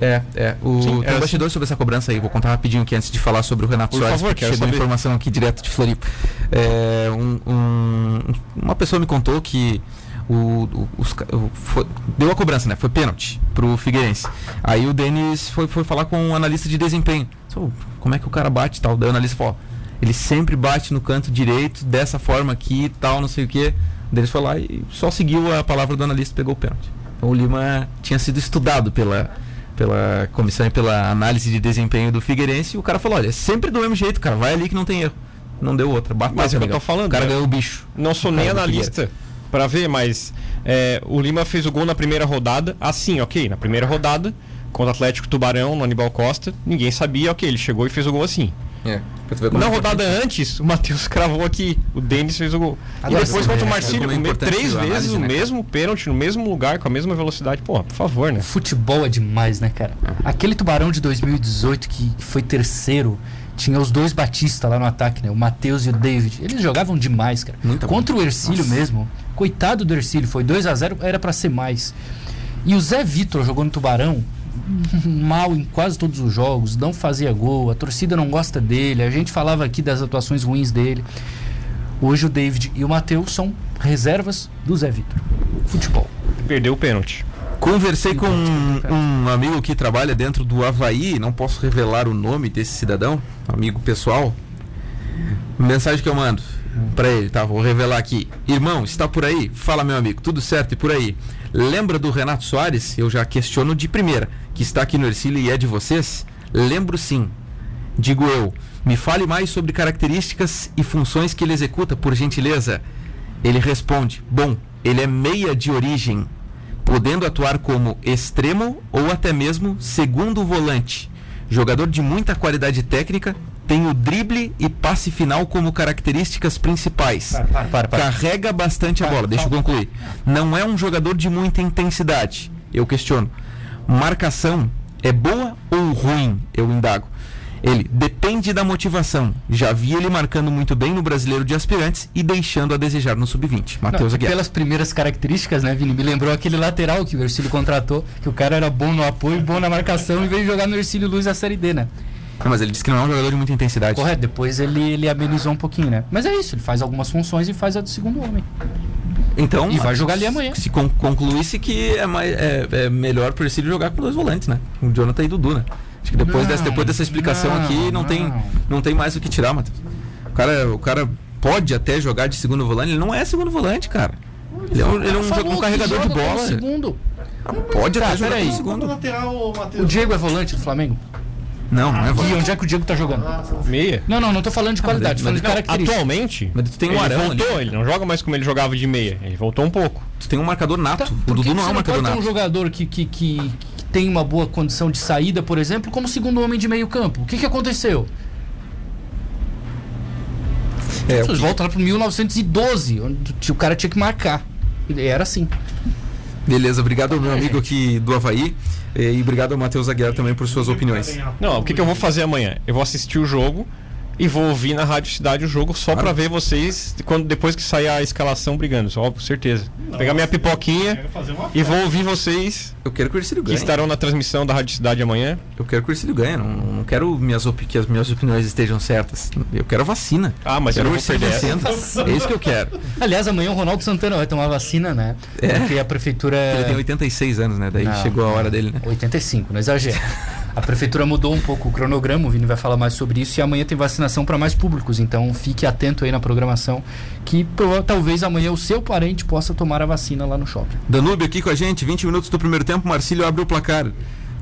É, é. O, Sim, tem um bastidor sobre essa cobrança aí. Vou contar rapidinho aqui antes de falar sobre o Renato Por Soares. favor, chegou saber. informação aqui direto de Floripa. É, um- um- uma pessoa me contou que o, o- os o- foi- deu a cobrança, né? Foi pênalti pro Figueirense. Aí o Denis foi, foi falar com um analista de desempenho. "Sô, como é que o cara bate e tal? Daí o analista falou: ó, ele sempre bate no canto direito, dessa forma aqui e tal, não sei o que. O Denis foi lá e só seguiu a palavra do analista e pegou o pênalti. Então o Lima tinha sido estudado pela, pela comissão e pela análise de desempenho do Figueirense e o cara falou: olha, é sempre do mesmo jeito, cara, vai ali que não tem erro. Não deu outra. Bate, Mas é o que eu tô falando, O cara né? ganhou o bicho. Não sou nem do analista pra ver, mas é, o Lima fez o gol na primeira rodada. Assim, ok, na primeira rodada, contra o Atlético Tubarão, no Aníbal Costa, ninguém sabia, ok, ele chegou e fez o gol assim. É, Na é rodada importante. antes, o Matheus cravou aqui, o Denis fez o gol. Agora, e depois contra o é, Marcílio, é três vezes o né, cara? mesmo pênalti, no mesmo lugar, com a mesma velocidade. Pô, por favor, né? Futebol é demais, né, cara? Aquele tubarão de 2018 que foi terceiro, tinha os dois Batista lá no ataque, né? O Matheus e o David. Eles jogavam demais, cara. Muita Contra o Ercílio Nossa. mesmo. Coitado do Ercílio, foi 2 a 0 era pra ser mais. E o Zé Vitor jogou no Tubarão mal em quase todos os jogos, não fazia gol, a torcida não gosta dele, a gente falava aqui das atuações ruins dele. Hoje o David e o Matheus são reservas do Zé Vitor. Futebol. Perdeu o pênalti. Conversei com um, um amigo que trabalha dentro do Havaí, não posso revelar o nome desse cidadão, amigo pessoal. Mensagem que eu mando pra ele, tá? Vou revelar aqui. Irmão, está por aí? Fala, meu amigo, tudo certo e por aí? Lembra do Renato Soares? Eu já questiono de primeira, que está aqui no Ercílio e é de vocês? Lembro sim. Digo eu, me fale mais sobre características e funções que ele executa, por gentileza. Ele responde: Bom, ele é meia de origem, podendo atuar como extremo ou até mesmo segundo volante. Jogador de muita qualidade técnica, tem o drible e passe final como características principais. Para, para, para. Carrega bastante a bola, deixa eu concluir. Não é um jogador de muita intensidade. Eu questiono. Marcação é boa ou ruim? Eu indago. Ele depende da motivação. Já vi ele marcando muito bem no brasileiro de aspirantes e deixando a desejar no sub-20. Matheus Aguiar. pelas primeiras características, né, Vini? Me lembrou aquele lateral que o Ercílio contratou, que o cara era bom no apoio, bom na marcação e veio jogar no Ercílio Luz a Série D, né? Não, mas ele disse que não é um jogador de muita intensidade. Correto, depois ele, ele amenizou um pouquinho, né? Mas é isso, ele faz algumas funções e faz a do segundo homem. Então, E vai jogar ali amanhã. Se con- concluísse que é, mais, é, é melhor pro Ercílio jogar com dois volantes, né? O Jonathan e o Dudu, né? Acho que depois, Não, dessa, depois dessa explicação não, aqui, não, Tem, não. não tem mais o que tirar, Matheus. O cara, o cara pode até jogar de segundo volante, ele não é segundo volante, cara. Ele é um, ele é um, um carregador de bola. segundo. Pode Tá, até jogar peraí. como segundo. lateral, O Matheus. Diego é volante do Flamengo? Não, não é E volante. onde é que o Diego tá jogando? Meia. Não, não, não tô falando de qualidade, tô falando de Não, característica. atualmente, Mas tu tem um ele Arão voltou, ali. ele não joga mais como ele jogava de meia. Ele voltou um pouco. Tu tem um marcador nato. Tá, o Dudu não é um marcador pode ter um nato. jogador que, que, que, que tem uma boa condição de saída, por exemplo, como segundo homem de meio campo. O que, que aconteceu? É, Vocês que- voltam lá para 1912, onde o cara tinha que marcar. E Era assim. Beleza, obrigado meu amigo aqui do Havaí. eh, E obrigado ao Matheus Aguiar também por suas opiniões. Não, o que, que eu vou fazer amanhã? Eu vou assistir o jogo e vou ouvir na Rádio Cidade o jogo só Claro. pra ver vocês quando depois que sair a escalação brigando, só com certeza. Pegar minha pipoquinha e vou ouvir vocês Eu quero que o Ercílio que ganhe. estarão na transmissão da Rádio Cidade amanhã. Eu quero que o Ercílio ganhe. Não, não quero minhas que as minhas opiniões estejam certas. Eu quero a vacina. Ah, mas eu quero não vou perder essa. É isso que eu quero. Aliás, amanhã o Ronaldo Santana vai tomar vacina, né? É. Porque a prefeitura. Ele tem 86 anos, né? Daí Não, chegou a hora dele, né? 85, não exagera. A prefeitura mudou um pouco o cronograma, o Vini vai falar mais sobre isso, e amanhã tem vacinação para mais públicos, então fique atento aí na programação, que talvez amanhã o seu parente possa tomar a vacina lá no shopping. Danúbio aqui com a gente, 20 minutos do primeiro tempo, Marcílio abre o placar.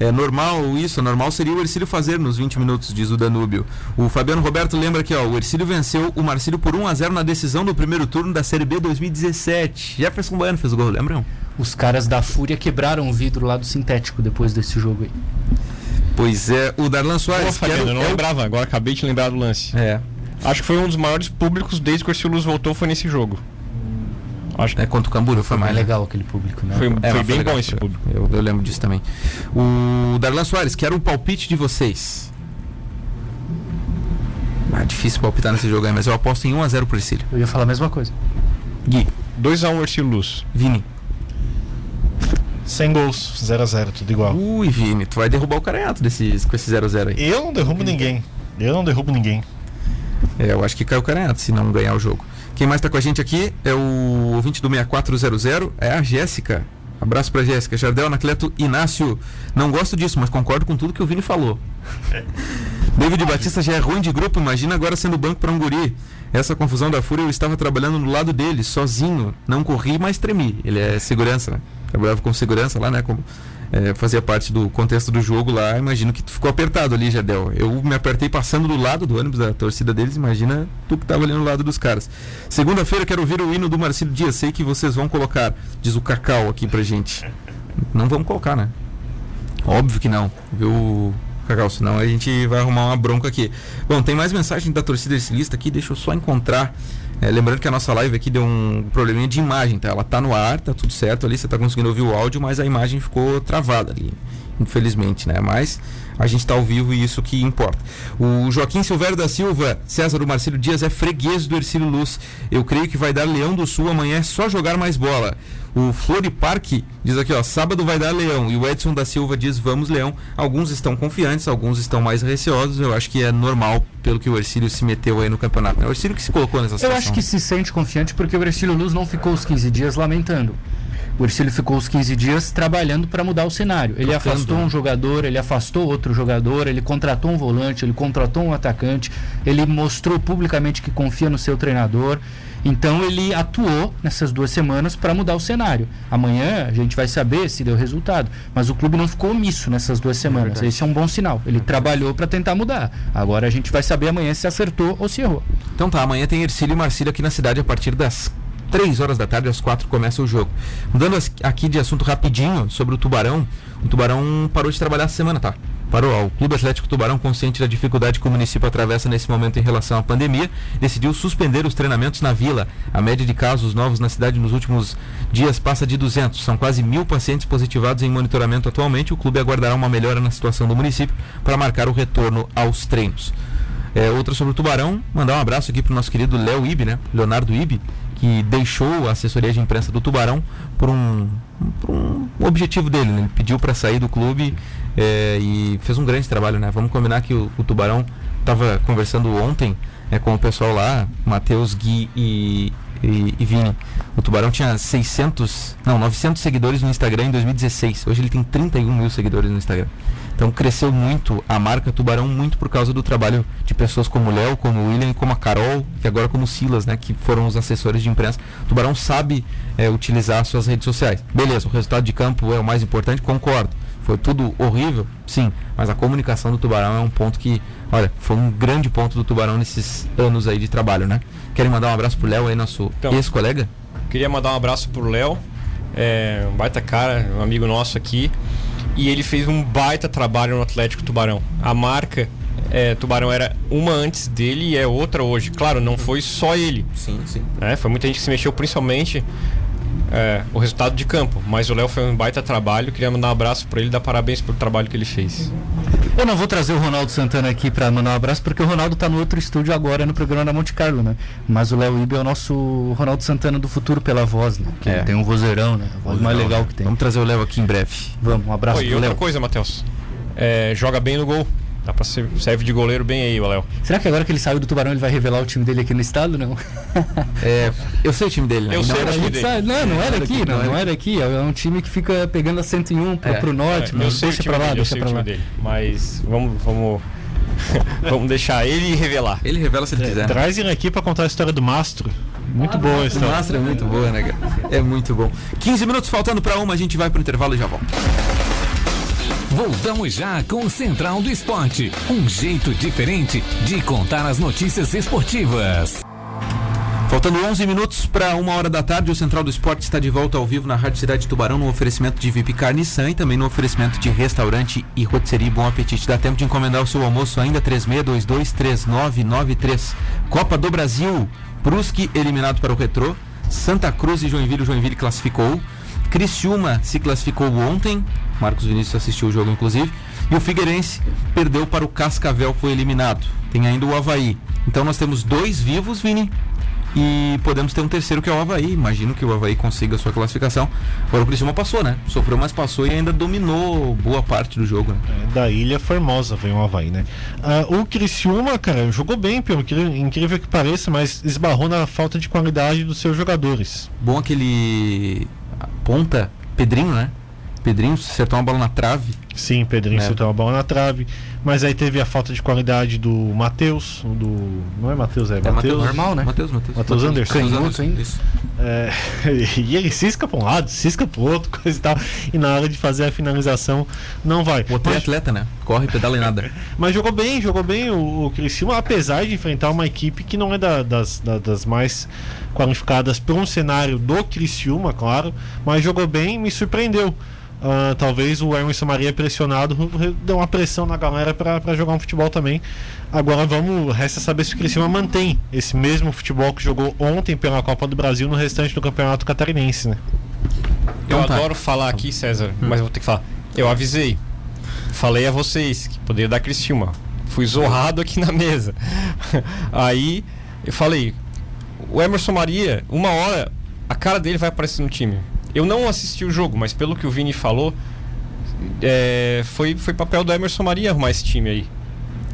É normal isso, normal seria o Ercílio fazer nos 20 minutos, diz o Danúbio. O Fabiano Roberto lembra aqui, ó, o Ercílio venceu o Marcílio por 1 a 0 na decisão do primeiro turno da Série B 2017. Jefferson Bueno fez o gol, lembram? Os caras da Fúria quebraram o vidro lá do sintético depois desse jogo aí. Pois é, o Darlan Pô, Soares, que era Fabiano, eu não é lembrava, agora acabei de lembrar do lance. É, Acho que foi um dos maiores públicos desde que o Ercílio Luz voltou, foi nesse jogo. Acho que é contra o Camburu, foi Foi mais mais legal aquele público, né? foi, É, foi bem legal, bom esse público. Eu, eu lembro disso também. O Darlan Soares, que era o palpite de vocês. Ah, difícil palpitar nesse jogo aí, mas eu aposto em 1x0 pro Ercílio. Eu ia falar a mesma coisa. Gui, 2x1 Ercílio Luz. Vini. Sem gols, 0x0, tudo igual. Ui, Vini, tu vai derrubar o caranhato desse, com esse 0x0 aí. Eu não derrubo ninguém. Eu não derrubo ninguém. É, eu acho que caiu o caranhato se não ganhar o jogo. Quem mais tá com a gente aqui é o ouvinte do 6400, é a Jéssica. Abraço pra Jéssica. Jardel, Anacleto, Inácio. Não gosto disso, mas concordo com tudo que o Vini falou. David Batista já é ruim de grupo, imagina agora sendo banco para um guri. Essa confusão da Fúria, eu estava trabalhando no lado dele, sozinho. Não corri, mas tremi. Ele é segurança, né? Trabalhava com segurança lá, né? Como, é, fazia parte do contexto do jogo lá. Imagino que tu ficou apertado ali, Jardel. Eu me apertei passando do lado do ônibus da torcida deles. Imagina tu que estava ali no lado dos caras. Segunda-feira quero ouvir o hino do Marcelo Dias. Sei que vocês vão colocar, diz o Cacau aqui pra gente. Não vamos colocar, né? Óbvio que não, viu, Cacau? Senão a gente vai arrumar uma bronca aqui. Bom, tem mais mensagem da torcida estilista aqui, deixa eu só encontrar. É, lembrando que a nossa live aqui deu um probleminha de imagem, tá? Ela tá no ar, tá tudo certo ali, você tá conseguindo ouvir o áudio, mas a imagem ficou travada ali, infelizmente, né? Mas a gente tá ao vivo e isso que importa. O Joaquim Silvério da Silva, César do Marcelo Dias é freguês do Ercílio Luz. Eu creio que vai dar Leão do Sul amanhã, é só jogar mais bola. O Flori Parque diz aqui, ó, sábado vai dar Leão. E o Edson da Silva diz, vamos Leão. Alguns estão confiantes, alguns estão mais receosos. Eu acho que é normal pelo que o Ercílio se meteu aí no campeonato. né? O Ercílio que se colocou nessa Eu situação. acho que se sente confiante porque o Ercílio Luz não ficou os 15 dias lamentando. O Ercílio ficou os 15 dias trabalhando para mudar o cenário. Ele Tocando, afastou né? um jogador, ele afastou outro jogador, ele contratou um volante, ele contratou um atacante, ele mostrou publicamente que confia no seu treinador. Então ele atuou nessas duas semanas para mudar o cenário. Amanhã a gente vai saber se deu resultado. Mas o clube não ficou omisso nessas duas semanas. verdade. Esse é um bom sinal. Ele trabalhou para tentar mudar. Agora a gente vai saber amanhã se acertou ou se errou. Então tá, amanhã tem Ercílio e Marcílio aqui na cidade a partir das 3 horas da tarde, às 4 começa o jogo. Mudando aqui de assunto rapidinho sobre o Tubarão, o Tubarão parou de trabalhar essa semana, tá? Parou. ó. O Clube Atlético Tubarão, consciente da dificuldade que o município atravessa nesse momento em relação à pandemia, decidiu suspender os treinamentos na vila. A média de casos novos na cidade nos últimos dias passa de 200. São quase mil pacientes positivados em monitoramento atualmente. O clube aguardará uma melhora na situação do município para marcar o retorno aos treinos. É, outra sobre o Tubarão, mandar um abraço aqui pro nosso querido Léo Ibe, né? Leonardo Ibe, que deixou a assessoria de imprensa do Tubarão por um, por um objetivo dele, né? Ele pediu para sair do clube é, e fez um grande trabalho, né? Vamos combinar que o, o Tubarão estava conversando ontem é, com o pessoal lá, Matheus, Gui e, e, e Vini. O Tubarão tinha 600, não, 900 seguidores no Instagram em 2016. Hoje ele tem 31 mil seguidores no Instagram. Então cresceu muito a marca Tubarão muito por causa do trabalho de pessoas como o Léo, como o William, como a Carol e agora como o Silas, né, que foram os assessores de imprensa. O Tubarão sabe é, utilizar suas redes sociais. Beleza, o resultado de campo é o mais importante, concordo. Foi tudo horrível, sim, mas a comunicação do Tubarão é um ponto que, olha, foi um grande ponto do Tubarão nesses anos aí de trabalho, né? Querem mandar um abraço pro Léo aí, nosso Então. ex-colega? Queria mandar um abraço pro Léo, é, um baita cara, um amigo nosso aqui. E ele fez um baita trabalho no Atlético Tubarão. A marca é, Tubarão era uma antes dele e é outra hoje. Claro, não foi só ele. Sim, sim. Né? Foi muita gente que se mexeu, principalmente é, o resultado de campo. Mas o Léo foi um baita trabalho. Queria mandar um abraço para ele e dar parabéns pelo trabalho que ele fez. Eu não vou trazer o Ronaldo Santana aqui para mandar um abraço, porque o Ronaldo tá no outro estúdio agora no programa da Monte Carlo, né? Mas o Léo Ibe é o nosso Ronaldo Santana do futuro pela voz, né? Que É. tem um vozeirão, né? A voz mais legal que tem. Vamos trazer o Léo aqui em breve. Vamos, um abraço e pro outra Léo. coisa, Matheus. É, joga bem no gol. Dá pra ser, serve de goleiro bem aí, o Léo. Será que agora que ele saiu do Tubarão ele vai revelar o time dele aqui no estado, não? É, eu sei o time dele, né? Eu não sei era o time aqui. dele. Sabe? Não, não é era aqui, não, não era é daqui. É um time que fica pegando a 101 pro, É. pro norte, É, mas eu sei o deixa time pra lá, dele, eu deixa sei o pra time lá. dele. Mas vamos, vamos, vamos deixar ele revelar. Ele revela se ele quiser. Traz ele aqui pra contar a história do Mastro. Muito boa a O história. Mastro é muito boa, né, cara? É muito bom. 15 minutos faltando pra uma, a gente vai pro intervalo e já volta. Voltamos já com o Central do Esporte. Um jeito diferente de contar as notícias esportivas. Faltando 11 minutos para uma hora da tarde, o Central do Esporte está de volta ao vivo na Rádio Cidade Tubarão no oferecimento de VIP Carniçan e também no oferecimento de restaurante e rotisserie Bom Apetite. Dá tempo de encomendar o seu almoço ainda 36223993. Copa do Brasil, Brusque eliminado para o Retrô, Santa Cruz e Joinville, Joinville classificou. Criciúma se classificou ontem, Marcos Vinícius assistiu o jogo inclusive, e o Figueirense perdeu para o Cascavel, foi eliminado. Tem ainda o Havaí. Então nós temos dois vivos, Vini, e podemos ter um terceiro que é o Havaí. Imagino que o Havaí consiga a sua classificação. Agora o Criciúma passou, né? Sofreu, mas passou e ainda dominou boa parte do jogo. Né? É, Da Ilha Formosa veio o Havaí, né? Ah, o Criciúma, cara, jogou bem, pelo incrível que pareça, mas esbarrou na falta de qualidade dos seus jogadores. Bom aquele ponta, Pedrinho, né? Pedrinho acertou uma bola na trave. Sim, Pedrinho É. soltou a bola na trave, mas aí teve a falta de qualidade do Matheus, do. Não é Matheus, é, Matheus. normal, né? Matheus, Matheus. Matheus Anderson. Canhoto ainda. Isso. É, e ele cisca pra um lado, cisca pro outro, coisa e tal. E na hora de fazer a finalização, não vai. O outro é Mas- atleta, né? Corre, pedala e nada. Mas jogou bem, jogou bem o, o Criciúma, apesar de enfrentar uma equipe que não é da- das, da- das mais qualificadas para um cenário do Criciúma, claro, mas jogou bem e me surpreendeu. Ah, talvez o Emerson Maria pressionado re- deu uma pressão na galera para jogar um futebol também. Agora vamos, resta saber se o Criciúma mantém esse mesmo futebol que jogou ontem pela Copa do Brasil no restante do Campeonato Catarinense, né? Eu Então tá. adoro falar aqui, César, mas vou ter que falar. Eu avisei. Falei a vocês que poderia dar Criciúma. Fui zorrado aqui na mesa. Aí eu falei, o Emerson Maria, uma hora, a cara dele vai aparecer no time. Eu não assisti o jogo, mas pelo que o Vini falou, é, foi, foi papel do Emerson Maria arrumar esse time aí.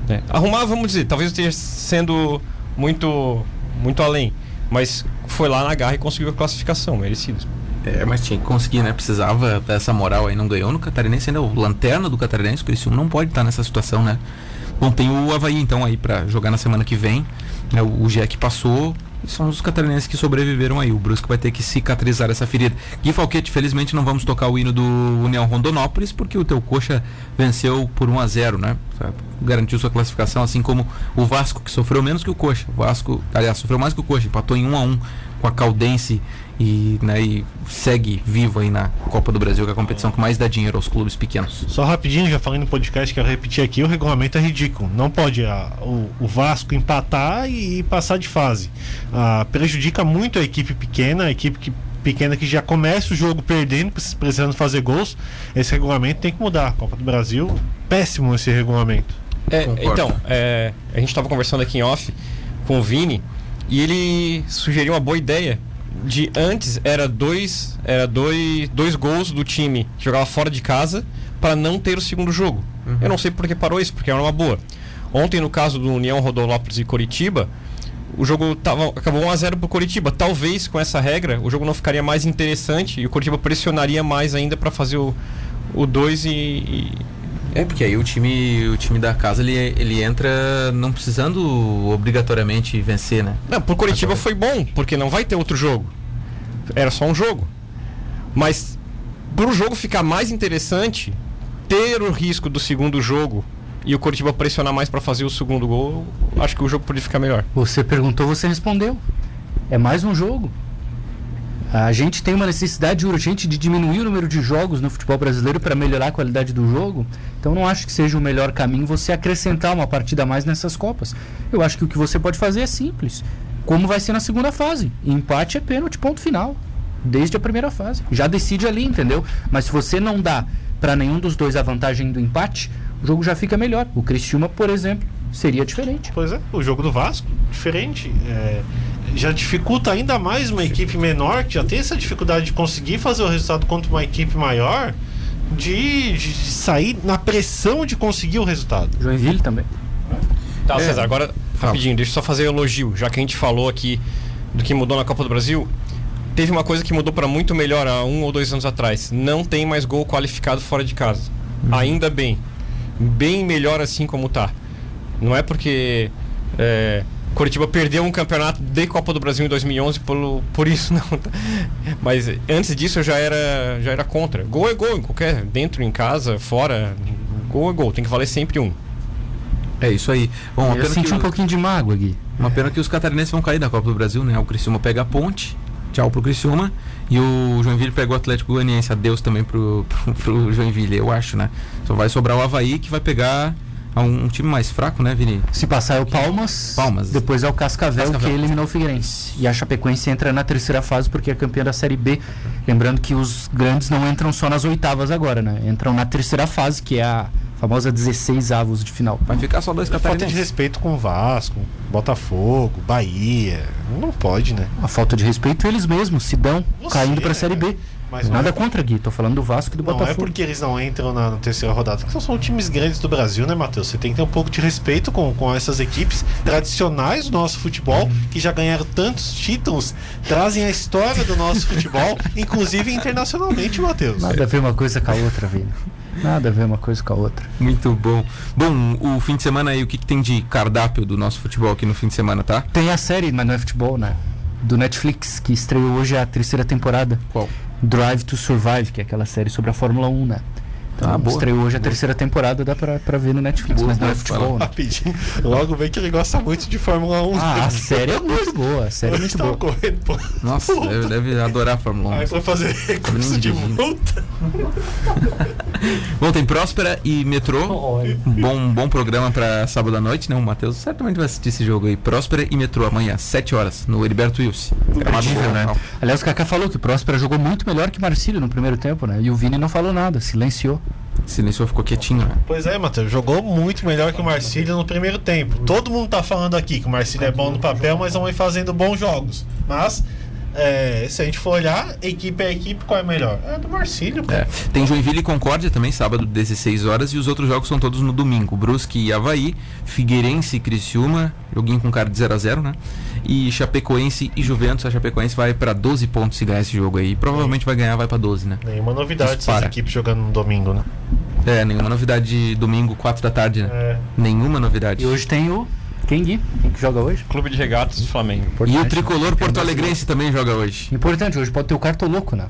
né? Arrumar, vamos dizer, talvez esteja sendo muito, muito além. Mas foi lá na garra e conseguiu a classificação, merecido. É, mas tinha que conseguir, né? Precisava dessa moral aí, não ganhou no Catarinense ainda. O lanterna do Catarinense, o Criciúma não pode estar nessa situação, né? Bom, tem o Havaí então aí pra jogar na semana que vem. né? O, Jack passou. São os catarinenses que sobreviveram aí. O Brusque vai ter que cicatrizar essa ferida. Gui Falquete, felizmente não vamos tocar o hino do União Rondonópolis, porque o teu coxa venceu por 1 a 0 né? Garantiu sua classificação, assim como o Vasco, que sofreu menos que o coxa. O Vasco, aliás, sofreu mais que o coxa, empatou em 1 a 1 com a Caldense e, né, e segue vivo aí na Copa do Brasil, que é a competição que mais dá dinheiro aos clubes pequenos. Só rapidinho, já falei no podcast, quero repetir aqui, o regulamento é ridículo. Não pode ah, o, o Vasco empatar e, e passar de fase. Ah, prejudica muito a equipe pequena, a equipe que, pequena que já começa o jogo perdendo, precis- precisando fazer gols. Esse regulamento tem que mudar. Copa do Brasil, péssimo esse regulamento. É, então, é, a gente estava conversando aqui em off com o Vini e ele sugeriu uma boa ideia de antes era dois era dois, dois gols do time que jogava fora de casa para não ter o segundo jogo. Eu não sei por que parou isso, porque era uma boa. Ontem no caso do União Rodolópolis e Coritiba, o jogo tava, acabou 1 a 0 pro Coritiba. Talvez com essa regra o jogo não ficaria mais interessante e o Coritiba pressionaria mais ainda para fazer o o 2 e, e É, porque aí o time, o time da casa ele, ele entra não precisando obrigatoriamente vencer, né? Não, pro Curitiba foi bom, porque não vai ter outro jogo. Era só um jogo. Mas pro jogo ficar mais interessante, ter o risco do segundo jogo e o Curitiba pressionar mais pra fazer o segundo gol, acho que o jogo poderia ficar melhor. Você perguntou, você respondeu. É mais um jogo. A gente tem uma necessidade urgente de diminuir o número de jogos no futebol brasileiro para melhorar a qualidade do jogo. Então não acho que seja o melhor caminho você acrescentar uma partida a mais nessas Copas. Eu acho que o que você pode fazer é simples. Como vai ser na segunda fase? Empate é pênalti, ponto final. Desde a primeira fase. Já decide ali, entendeu? Mas se você não dá para nenhum dos dois a vantagem do empate, o jogo já fica melhor. O Criciúma, por exemplo, seria diferente. Pois é, o jogo do Vasco, diferente. É, já dificulta ainda mais uma equipe menor, que já tem essa dificuldade de conseguir fazer o resultado contra uma equipe maior, de, de sair na pressão de conseguir o resultado. Joinville também. Tá, É. César, agora rapidinho, deixa eu só fazer um elogio, já que a gente falou aqui do que mudou na Copa do Brasil. Teve uma coisa que mudou para muito melhor há um ou dois anos atrás. Não tem mais gol qualificado fora de casa. Ainda bem. Bem melhor assim como tá. Não é porque é, Curitiba perdeu um campeonato de Copa do Brasil em 2011 por, por isso, não. tá? Mas antes disso eu já era, já era contra. Gol é gol, em qualquer. Dentro, em casa, fora. Gol é gol. Tem que valer sempre um. É isso aí. Bom, uma Eu pena, senti que, um pouquinho de mágoa, Gui. uma pena que os catarinenses vão cair da Copa do Brasil, né? O Criciúma pega a ponte. Tchau pro Criciúma. E o Joinville pegou o Atlético Goianiense. Adeus também pro, pro, pro Joinville, eu acho, né? Só vai sobrar o Havaí que vai pegar um, um time mais fraco, né, Vini? Se passar é o Palmas, Palmas. depois é o Cascavel, Cascavel. que eliminou o Figueirense. E a Chapecoense entra na terceira fase porque é campeã da Série B. Lembrando que os grandes não entram só nas oitavas agora, né? Entram na terceira fase, que é a famosa 16 avos de final. Vai ficar só dois Falta de catarinenses. respeito com o Vasco, Botafogo, Bahia. Não pode, né? A falta de respeito eles mesmos se dão Eu caindo sei, pra Série B. Mas não Nada é- contra, Gui. Tô falando do Vasco e do Não é Botafogo. porque eles não entram na, na terceira rodada, porque são times grandes do Brasil, né, Matheus? Você tem que ter um pouco de respeito com, com essas equipes tradicionais do nosso futebol, que já ganharam tantos títulos, trazem a história do nosso futebol, inclusive internacionalmente, Matheus. Nada a ver uma coisa com a outra, Vini. Nada a ver uma coisa com a outra. Muito bom. Bom, o fim de semana aí, o que, que tem de cardápio do nosso futebol aqui no fim de semana, tá? Tem a série, mas não é futebol, né? Do Netflix, que estreou hoje a terceira temporada. Qual? Drive to Survive, que é aquela série sobre a Fórmula 1, né? Ah, boa. estreou hoje a terceira temporada, dá pra, pra ver no Netflix, Boa, mas não é boa, futebol, né? Rapidinho, logo vem que ele gosta muito de Fórmula 1. Ah, a série é muito boa, a série é muito boa. correndo, pô. Nossa, deve, deve adorar a Fórmula 1. Aí foi fazer recurso de multa. Bom, tem Próspera e Metrô. Um bom, bom programa pra sábado à noite, né? O Matheus certamente vai assistir esse jogo aí. Próspera e Metrô amanhã, 7 horas, no Heriberto Wilson. Gramado né? Aliás, o Kaká falou que o Próspera jogou muito melhor que Marcílio no primeiro tempo, né? E o Vini não falou nada, silenciou. Silenciou, ficou quietinho, né? Pois é, Matheus, jogou muito melhor que o Marcílio no primeiro tempo. Todo mundo tá falando aqui que o Marcílio é bom no papel, mas não vem fazendo bons jogos. Mas, é, se a gente for olhar, equipe é equipe, qual é melhor? É a do Marcílio, pô. É. Tem Joinville e Concórdia também, sábado, 16 horas. E os outros jogos são todos no domingo. Brusque e Havaí, Figueirense e Criciúma, joguinho com cara de 0x0, né? E Chapecoense e Juventus. A Chapecoense vai pra 12 pontos se ganhar esse jogo aí. Provavelmente vai ganhar, vai pra 12, né? Nenhuma novidade dessas Dispara. equipes jogando no domingo, né? É, nenhuma novidade de domingo, 4 da tarde, né? É. Nenhuma novidade. E hoje tem o. Quem, Gui? Quem que joga hoje? Clube de Regatas do Flamengo. E o tricolor Porto Alegrense também joga hoje. Importante, hoje pode ter o Cartoloco, né?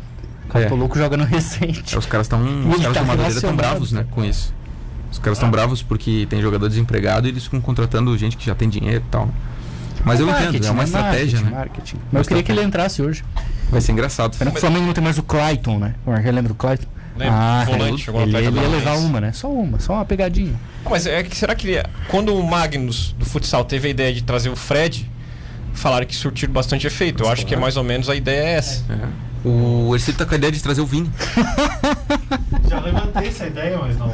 O Cartoloco joga no recente. É, os caras estão. Os caras tá do Madureira estão bravos, né? Com isso. Os caras estão bravos porque tem jogador desempregado e eles ficam contratando gente que já tem dinheiro e tal. Mas eu entendo, é uma né? estratégia, Marketing, né? marketing. Mas eu queria que ele entrasse hoje. Vai ser engraçado. Pena que o Flamengo não tem mais o Clayton, né? Quem lembra do Clayton? Lembro, ah, volante, ele, Atlético ele ia levar uma, né? Só uma, só uma pegadinha. Ah, Mas é que será que ele- quando o Magnus do futsal teve a ideia de trazer o Fred, falaram que surtiram bastante efeito. Eu acho que é mais ou menos a ideia é essa. É. O Ercílio tá com a ideia de trazer o Vini. Já levantei essa ideia, mas não.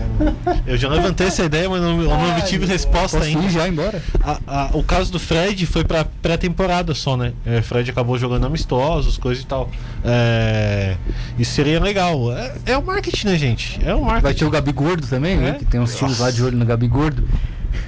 Eu já levantei essa ideia, mas não, não obtive resposta ainda. ir já embora? A- a- o caso do Fred foi pra pré-temporada só, né? É, Fred acabou jogando amistosos, coisa e tal. É, isso seria legal. É, é o marketing, né, gente? É o Vai ter marketing. o Gabi Gordo também, né? É? Que tem uns times lá de olho no Gabi Gordo.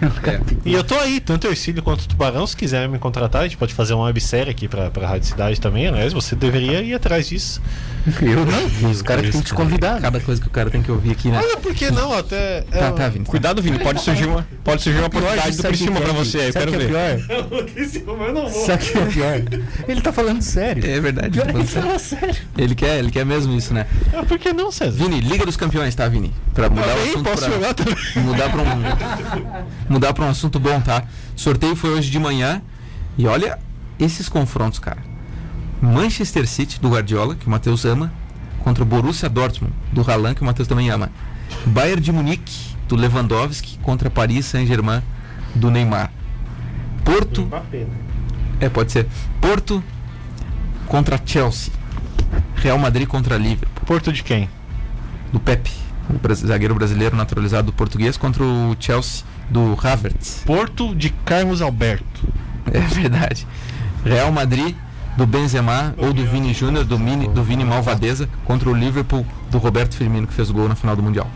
O Gabi E eu tô aí, tanto o Ercílio quanto o Tubarão, se quiser me contratar, a gente pode fazer uma websérie aqui pra, pra Rádio Cidade também, aliás, você deveria ir atrás disso. Eu não, os caras tem que te convidar. né? Cada coisa que o cara tem que ouvir aqui, né? Olha, por que não? Até. Tá, é, tá, Vini. Cuidado, Vini, pode surgir uma, pode surgir uma oportunidade do o Criciúma é, pra você aí, eu quero o que é ver. pior? Eu não vou. Sabe o que é pior? Ele tá falando sério. É verdade. Pior é ele fala sério. Ele quer, ele quer mesmo isso, né? Ah, por que não, César? Vini, Liga dos Campeões, tá, Vini? Pra mudar o Também assunto posso pra... jogar também. mudar para um mudar para um assunto bom, tá? Sorteio foi hoje de manhã e olha esses confrontos, cara. Manchester City, do Guardiola, que o Matheus ama, contra o Borussia Dortmund, do Haaland, que o Matheus também ama. Bayern de Munique, do Lewandowski, contra Paris Saint-Germain, do Neymar. Porto, é, pode ser. Porto contra Chelsea. Real Madrid contra Liverpool, Porto de quem? do Pepe, o zagueiro brasileiro naturalizado do português, contra o Chelsea do Havertz. Porto de Carlos Alberto. É verdade. Real Madrid do Benzema ou do Vini Júnior, do, Mini, do Vini Malvadeza, contra o Liverpool do Roberto Firmino, que fez o gol na final do Mundial.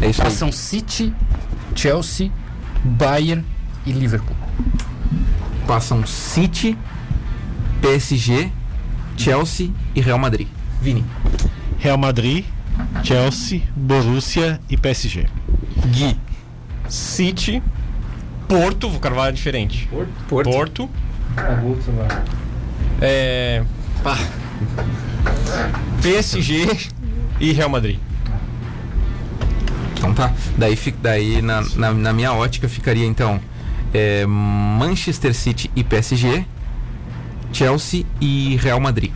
É isso aí. Passam City, Chelsea, Bayern e Liverpool. Passam City, PSG, Chelsea e Real Madrid. Vini. Real Madrid, Chelsea, Borussia e PSG. Gui. City, Porto, vou carvar diferente. Porto. Porto. É. pá. PSG e Real Madrid. Então tá. Daí, daí na, na, na minha ótica ficaria então é, Manchester City e PSG, Chelsea e Real Madrid.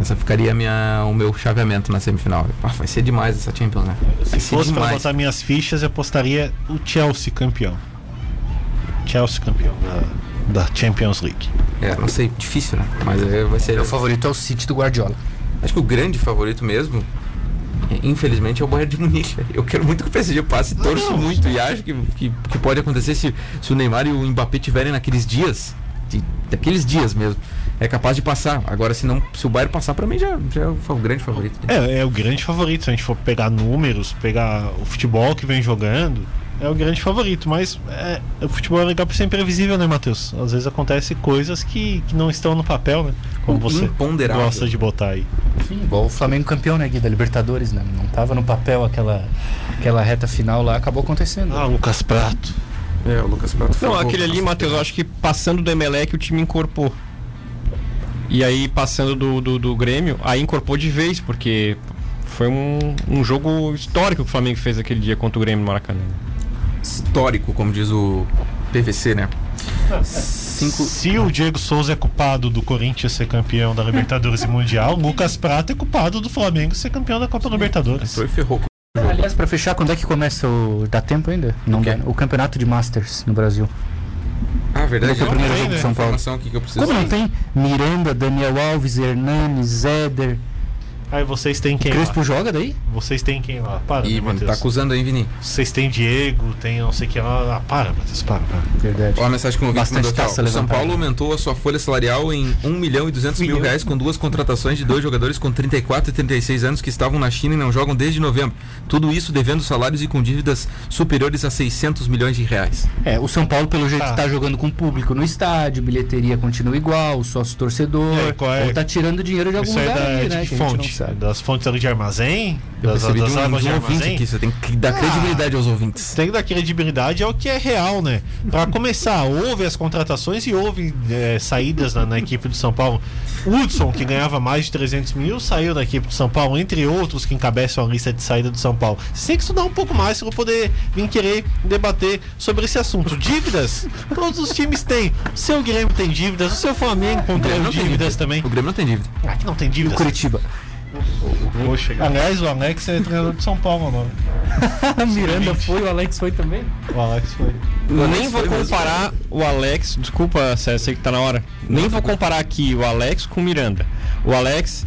Essa ficaria minha, o meu chaveamento na semifinal. Ah, vai ser demais essa Champions, né? Vai Se fosse para demais. botar minhas fichas, eu apostaria o Chelsea campeão. Chelsea campeão da, da Champions League. É, não sei, difícil, né? Mas é, vai ser. Meu favorito é o City do Guardiola. Acho que o grande favorito mesmo, infelizmente, é o Bayern de Munique. Eu quero muito que o PSG passe, torço muito e acho que, que, que pode acontecer se, se o Neymar e o Mbappé tiverem naqueles dias, de, daqueles dias mesmo. É capaz de passar. Agora, se, não, se o Bayern passar, pra mim já, já é o grande favorito. né? É, é o grande favorito. Se a gente for pegar números, pegar o futebol que vem jogando, é o grande favorito. Mas é, o futebol é legal por ser imprevisível, né, Matheus? Às vezes acontece coisas que, que não estão no papel, né? Como você gosta de botar aí. Sim, igual o Flamengo campeão, né, Gui, da Libertadores, né? Não tava no papel aquela, aquela reta final lá, acabou acontecendo. Ah, Lucas Prato. É, o Lucas Prato Não, aquele ali, Matheus, eu acho que passando do Emelec o time incorporou. E aí, passando do, do, do Grêmio, aí incorporou de vez, porque foi um, um jogo histórico que o Flamengo fez aquele dia contra o Grêmio no Maracanã. Histórico, como diz o PVC, né? Cinco. Se o Diego Souza é culpado do Corinthians ser campeão da Libertadores e Mundial, o Lucas Prato é culpado do Flamengo ser campeão da Copa Libertadores. Foi e ferrou. Aliás, pra fechar, quando é que começa o. Dá tempo ainda? Não O quê? dá. O campeonato de Masters no Brasil. Ah, verdade. Esse é primeiro tem, jogo né? São Paulo. informação aqui que eu preciso. Como não tem Miranda, Daniel Alves, Hernanes, Zéder. Aí vocês têm quem lá? Crespo joga daí? Vocês têm quem lá? Para, Ih, né, mano, tá acusando aí, Vini. Vocês têm Diego, tem não sei o que lá. Ah, para, Matheus, para, para. Verdade. Ó, a mensagem que o Bastante mandou aqui, ó. taça O São. Paulo aumentou a sua folha salarial em 1 milhão e 200 mil reais com duas contratações de dois jogadores com 34 e 36 anos que estavam na China e não jogam desde novembro. Tudo isso devendo salários e com dívidas superiores a 600 milhões de reais. É, o São Paulo, pelo jeito, Tá. tá jogando com público no estádio, bilheteria continua igual, sócio torcedor. Qual é? Ou tá tirando dinheiro de algum Isso aí lugar da, aí, de né? fonte? Sabe. Das fontes de armazém? Eu Das, das de um, águas de um armazém? aqui, você tem que dar credibilidade aos ouvintes. Tem que dar credibilidade ao que é real, né? Pra começar, houve as contratações e houve é, saídas na, na equipe do São Paulo. Hudson, que ganhava mais de 300 mil, saiu da equipe do São Paulo, entre outros que encabeçam a lista de saída do São Paulo. Você tem que estudar um pouco mais para poder vir querer debater sobre esse assunto. Dívidas, todos os times têm. O seu Grêmio tem dívidas, o seu Flamengo contraiu dívidas dívida. também. O Grêmio não tem dívida. Aqui não tem E o dívidas. Curitiba. Aliás, o Alex é treinador de São Paulo agora. Miranda foi, o Alex foi também. O Alex foi. Eu nem vou mesmo. comparar o Alex, desculpa, César, sei que tá na hora. Nem vou comparar aqui o Alex com o Miranda. O Alex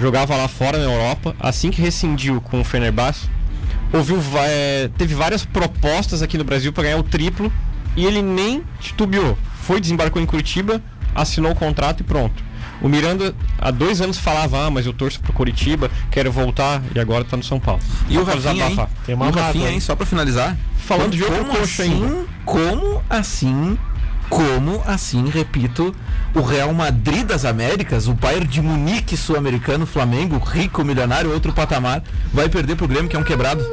jogava lá fora na Europa, assim que rescindiu com o Fenerbahçe, ouviu, é, teve várias propostas aqui no Brasil para ganhar o triplo e ele nem titubeou. Foi, desembarcou em Curitiba, assinou o contrato e pronto. O Miranda há dois anos falava, ah, mas eu torço pro Curitiba, quero voltar e agora tá no São Paulo. E o Só Rafinha, hein? Tem uma o Rafinha, hein? Só pra finalizar. Falando de outro coxa assim, ainda. Como assim, como assim, repito, o Real Madrid das Américas, o Bayern de Munique sul-americano, Flamengo, rico, milionário, outro patamar, vai perder pro Grêmio, que é um quebrado?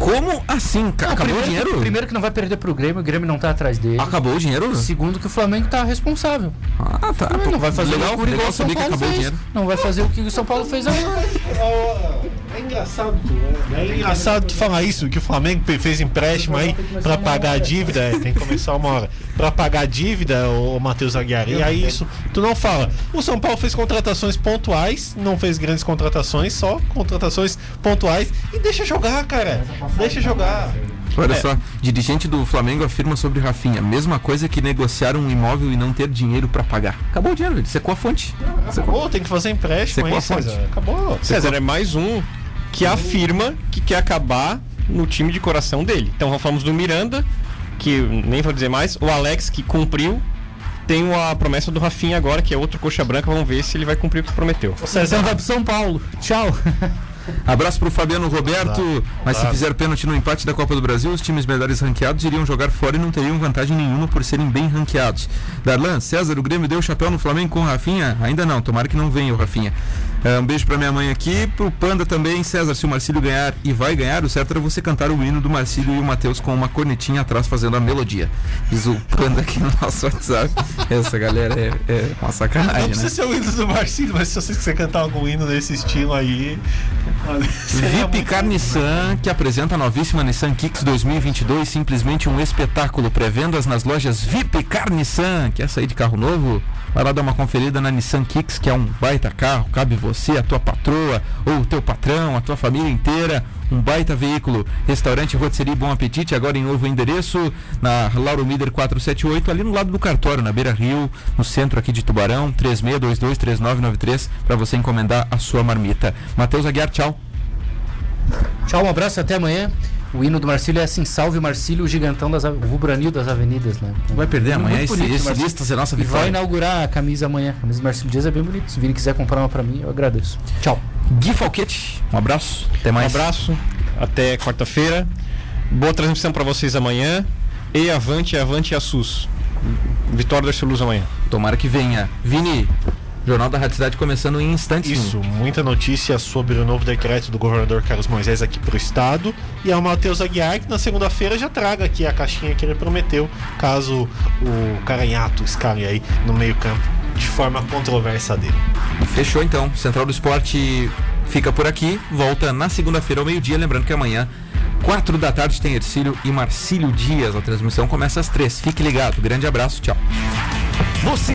Como assim? Ca- Acabou o primeiro, dinheiro? primeiro que não vai perder pro Grêmio, o Grêmio não tá atrás dele. Acabou o dinheiro? Segundo que o Flamengo tá responsável. Ah, tá. não vai fazer legal, igual legal o São saber que Paulo acabou o fez. dinheiro. Não vai fazer o que o São Paulo fez agora. É engraçado, tu, é, é engraçado tu falar isso, que o Flamengo fez empréstimo aí pra pagar a dívida, é, tem que começar uma hora. Pra pagar a dívida, o Matheus Aguiar. E aí isso, tu não fala. O São Paulo fez contratações pontuais, não fez grandes contratações, só contratações pontuais. E deixa jogar, cara. Deixa jogar. Olha É. só, dirigente do Flamengo afirma sobre Rafinha, mesma coisa que negociar um imóvel e não ter dinheiro pra pagar. Acabou o dinheiro, ele secou a fonte. Acabou, tem que fazer empréstimo Secou aí, a fonte. César. Acabou. César é mais um que afirma que quer acabar no time de coração dele. Então falamos do Miranda, que nem vou dizer mais, o Alex que cumpriu. Tem a promessa do Rafinha agora, que é outro coxa branca. Vamos ver se ele vai cumprir o que prometeu. Então vai pro São Paulo. Tchau. Abraço pro Fabiano Roberto, mas se fizer pênalti no empate da Copa do Brasil, os times melhores ranqueados iriam jogar fora e não teriam vantagem nenhuma por serem bem ranqueados. Darlan, César, o Grêmio deu o chapéu no Flamengo com o Rafinha? Ainda não, tomara que não venha o Rafinha. É, um beijo pra minha mãe aqui, pro Panda também. César, se o Marcílio ganhar e vai ganhar, o certo era você cantar o hino do Marcílio e o Matheus com uma cornetinha atrás fazendo a melodia. Diz o Panda aqui no nosso WhatsApp. Essa galera é, é uma Não sacanagem, precisa né? ser o hino do Marcinho, mas se você quiser cantar algum hino desse estilo aí. Seria VIP Car Nissan, que apresenta a novíssima Nissan Kicks 2022, simplesmente um espetáculo. Pré-vendas nas lojas VIP Car Nissan. Quer sair de carro novo? Vai lá dar uma conferida na Nissan Kicks, que é um baita carro. Cabe você, a tua patroa, ou o teu patrão, a tua família inteira. Um baita veículo. Restaurante Rotisserie Bom Apetite, agora em novo endereço, na Lauro Mider 478, ali no lado do cartório, na Beira Rio, no centro aqui de Tubarão, 36223993, para você encomendar a sua marmita. Matheus Aguiar, tchau. Tchau, um abraço até amanhã. O hino do Marcílio é assim: salve Marcílio, o gigantão das o rubranil das avenidas, né? Vai perder amanhã esse, bonito, esse listas é nossa E vai vitória. inaugurar a camisa amanhã. A camisa do Marcílio Dias é bem bonita. Se o Vini quiser comprar uma pra mim, eu agradeço. Tchau. Gui Falquete, um abraço, até Um mais. abraço, até quarta-feira. Boa transmissão para vocês amanhã. E avante, avante a SUS. Vitória do Arceluz amanhã. Tomara que venha. Vini, Jornal da Rádio Cidade começando em instantes. Isso, muita notícia sobre o novo decreto do governador Carlos Moisés aqui pro estado. E ao Matheus Aguiar, que na segunda-feira já traga aqui a caixinha que ele prometeu, caso o Caranhato escale aí no meio-campo de forma controversa dele. Fechou então. Central do Esporte fica por aqui. Volta na segunda-feira ao meio-dia. Lembrando que amanhã, quatro da tarde, tem Ercílio e Marcílio Dias. A transmissão começa às três. Fique ligado. Grande abraço. Tchau. Você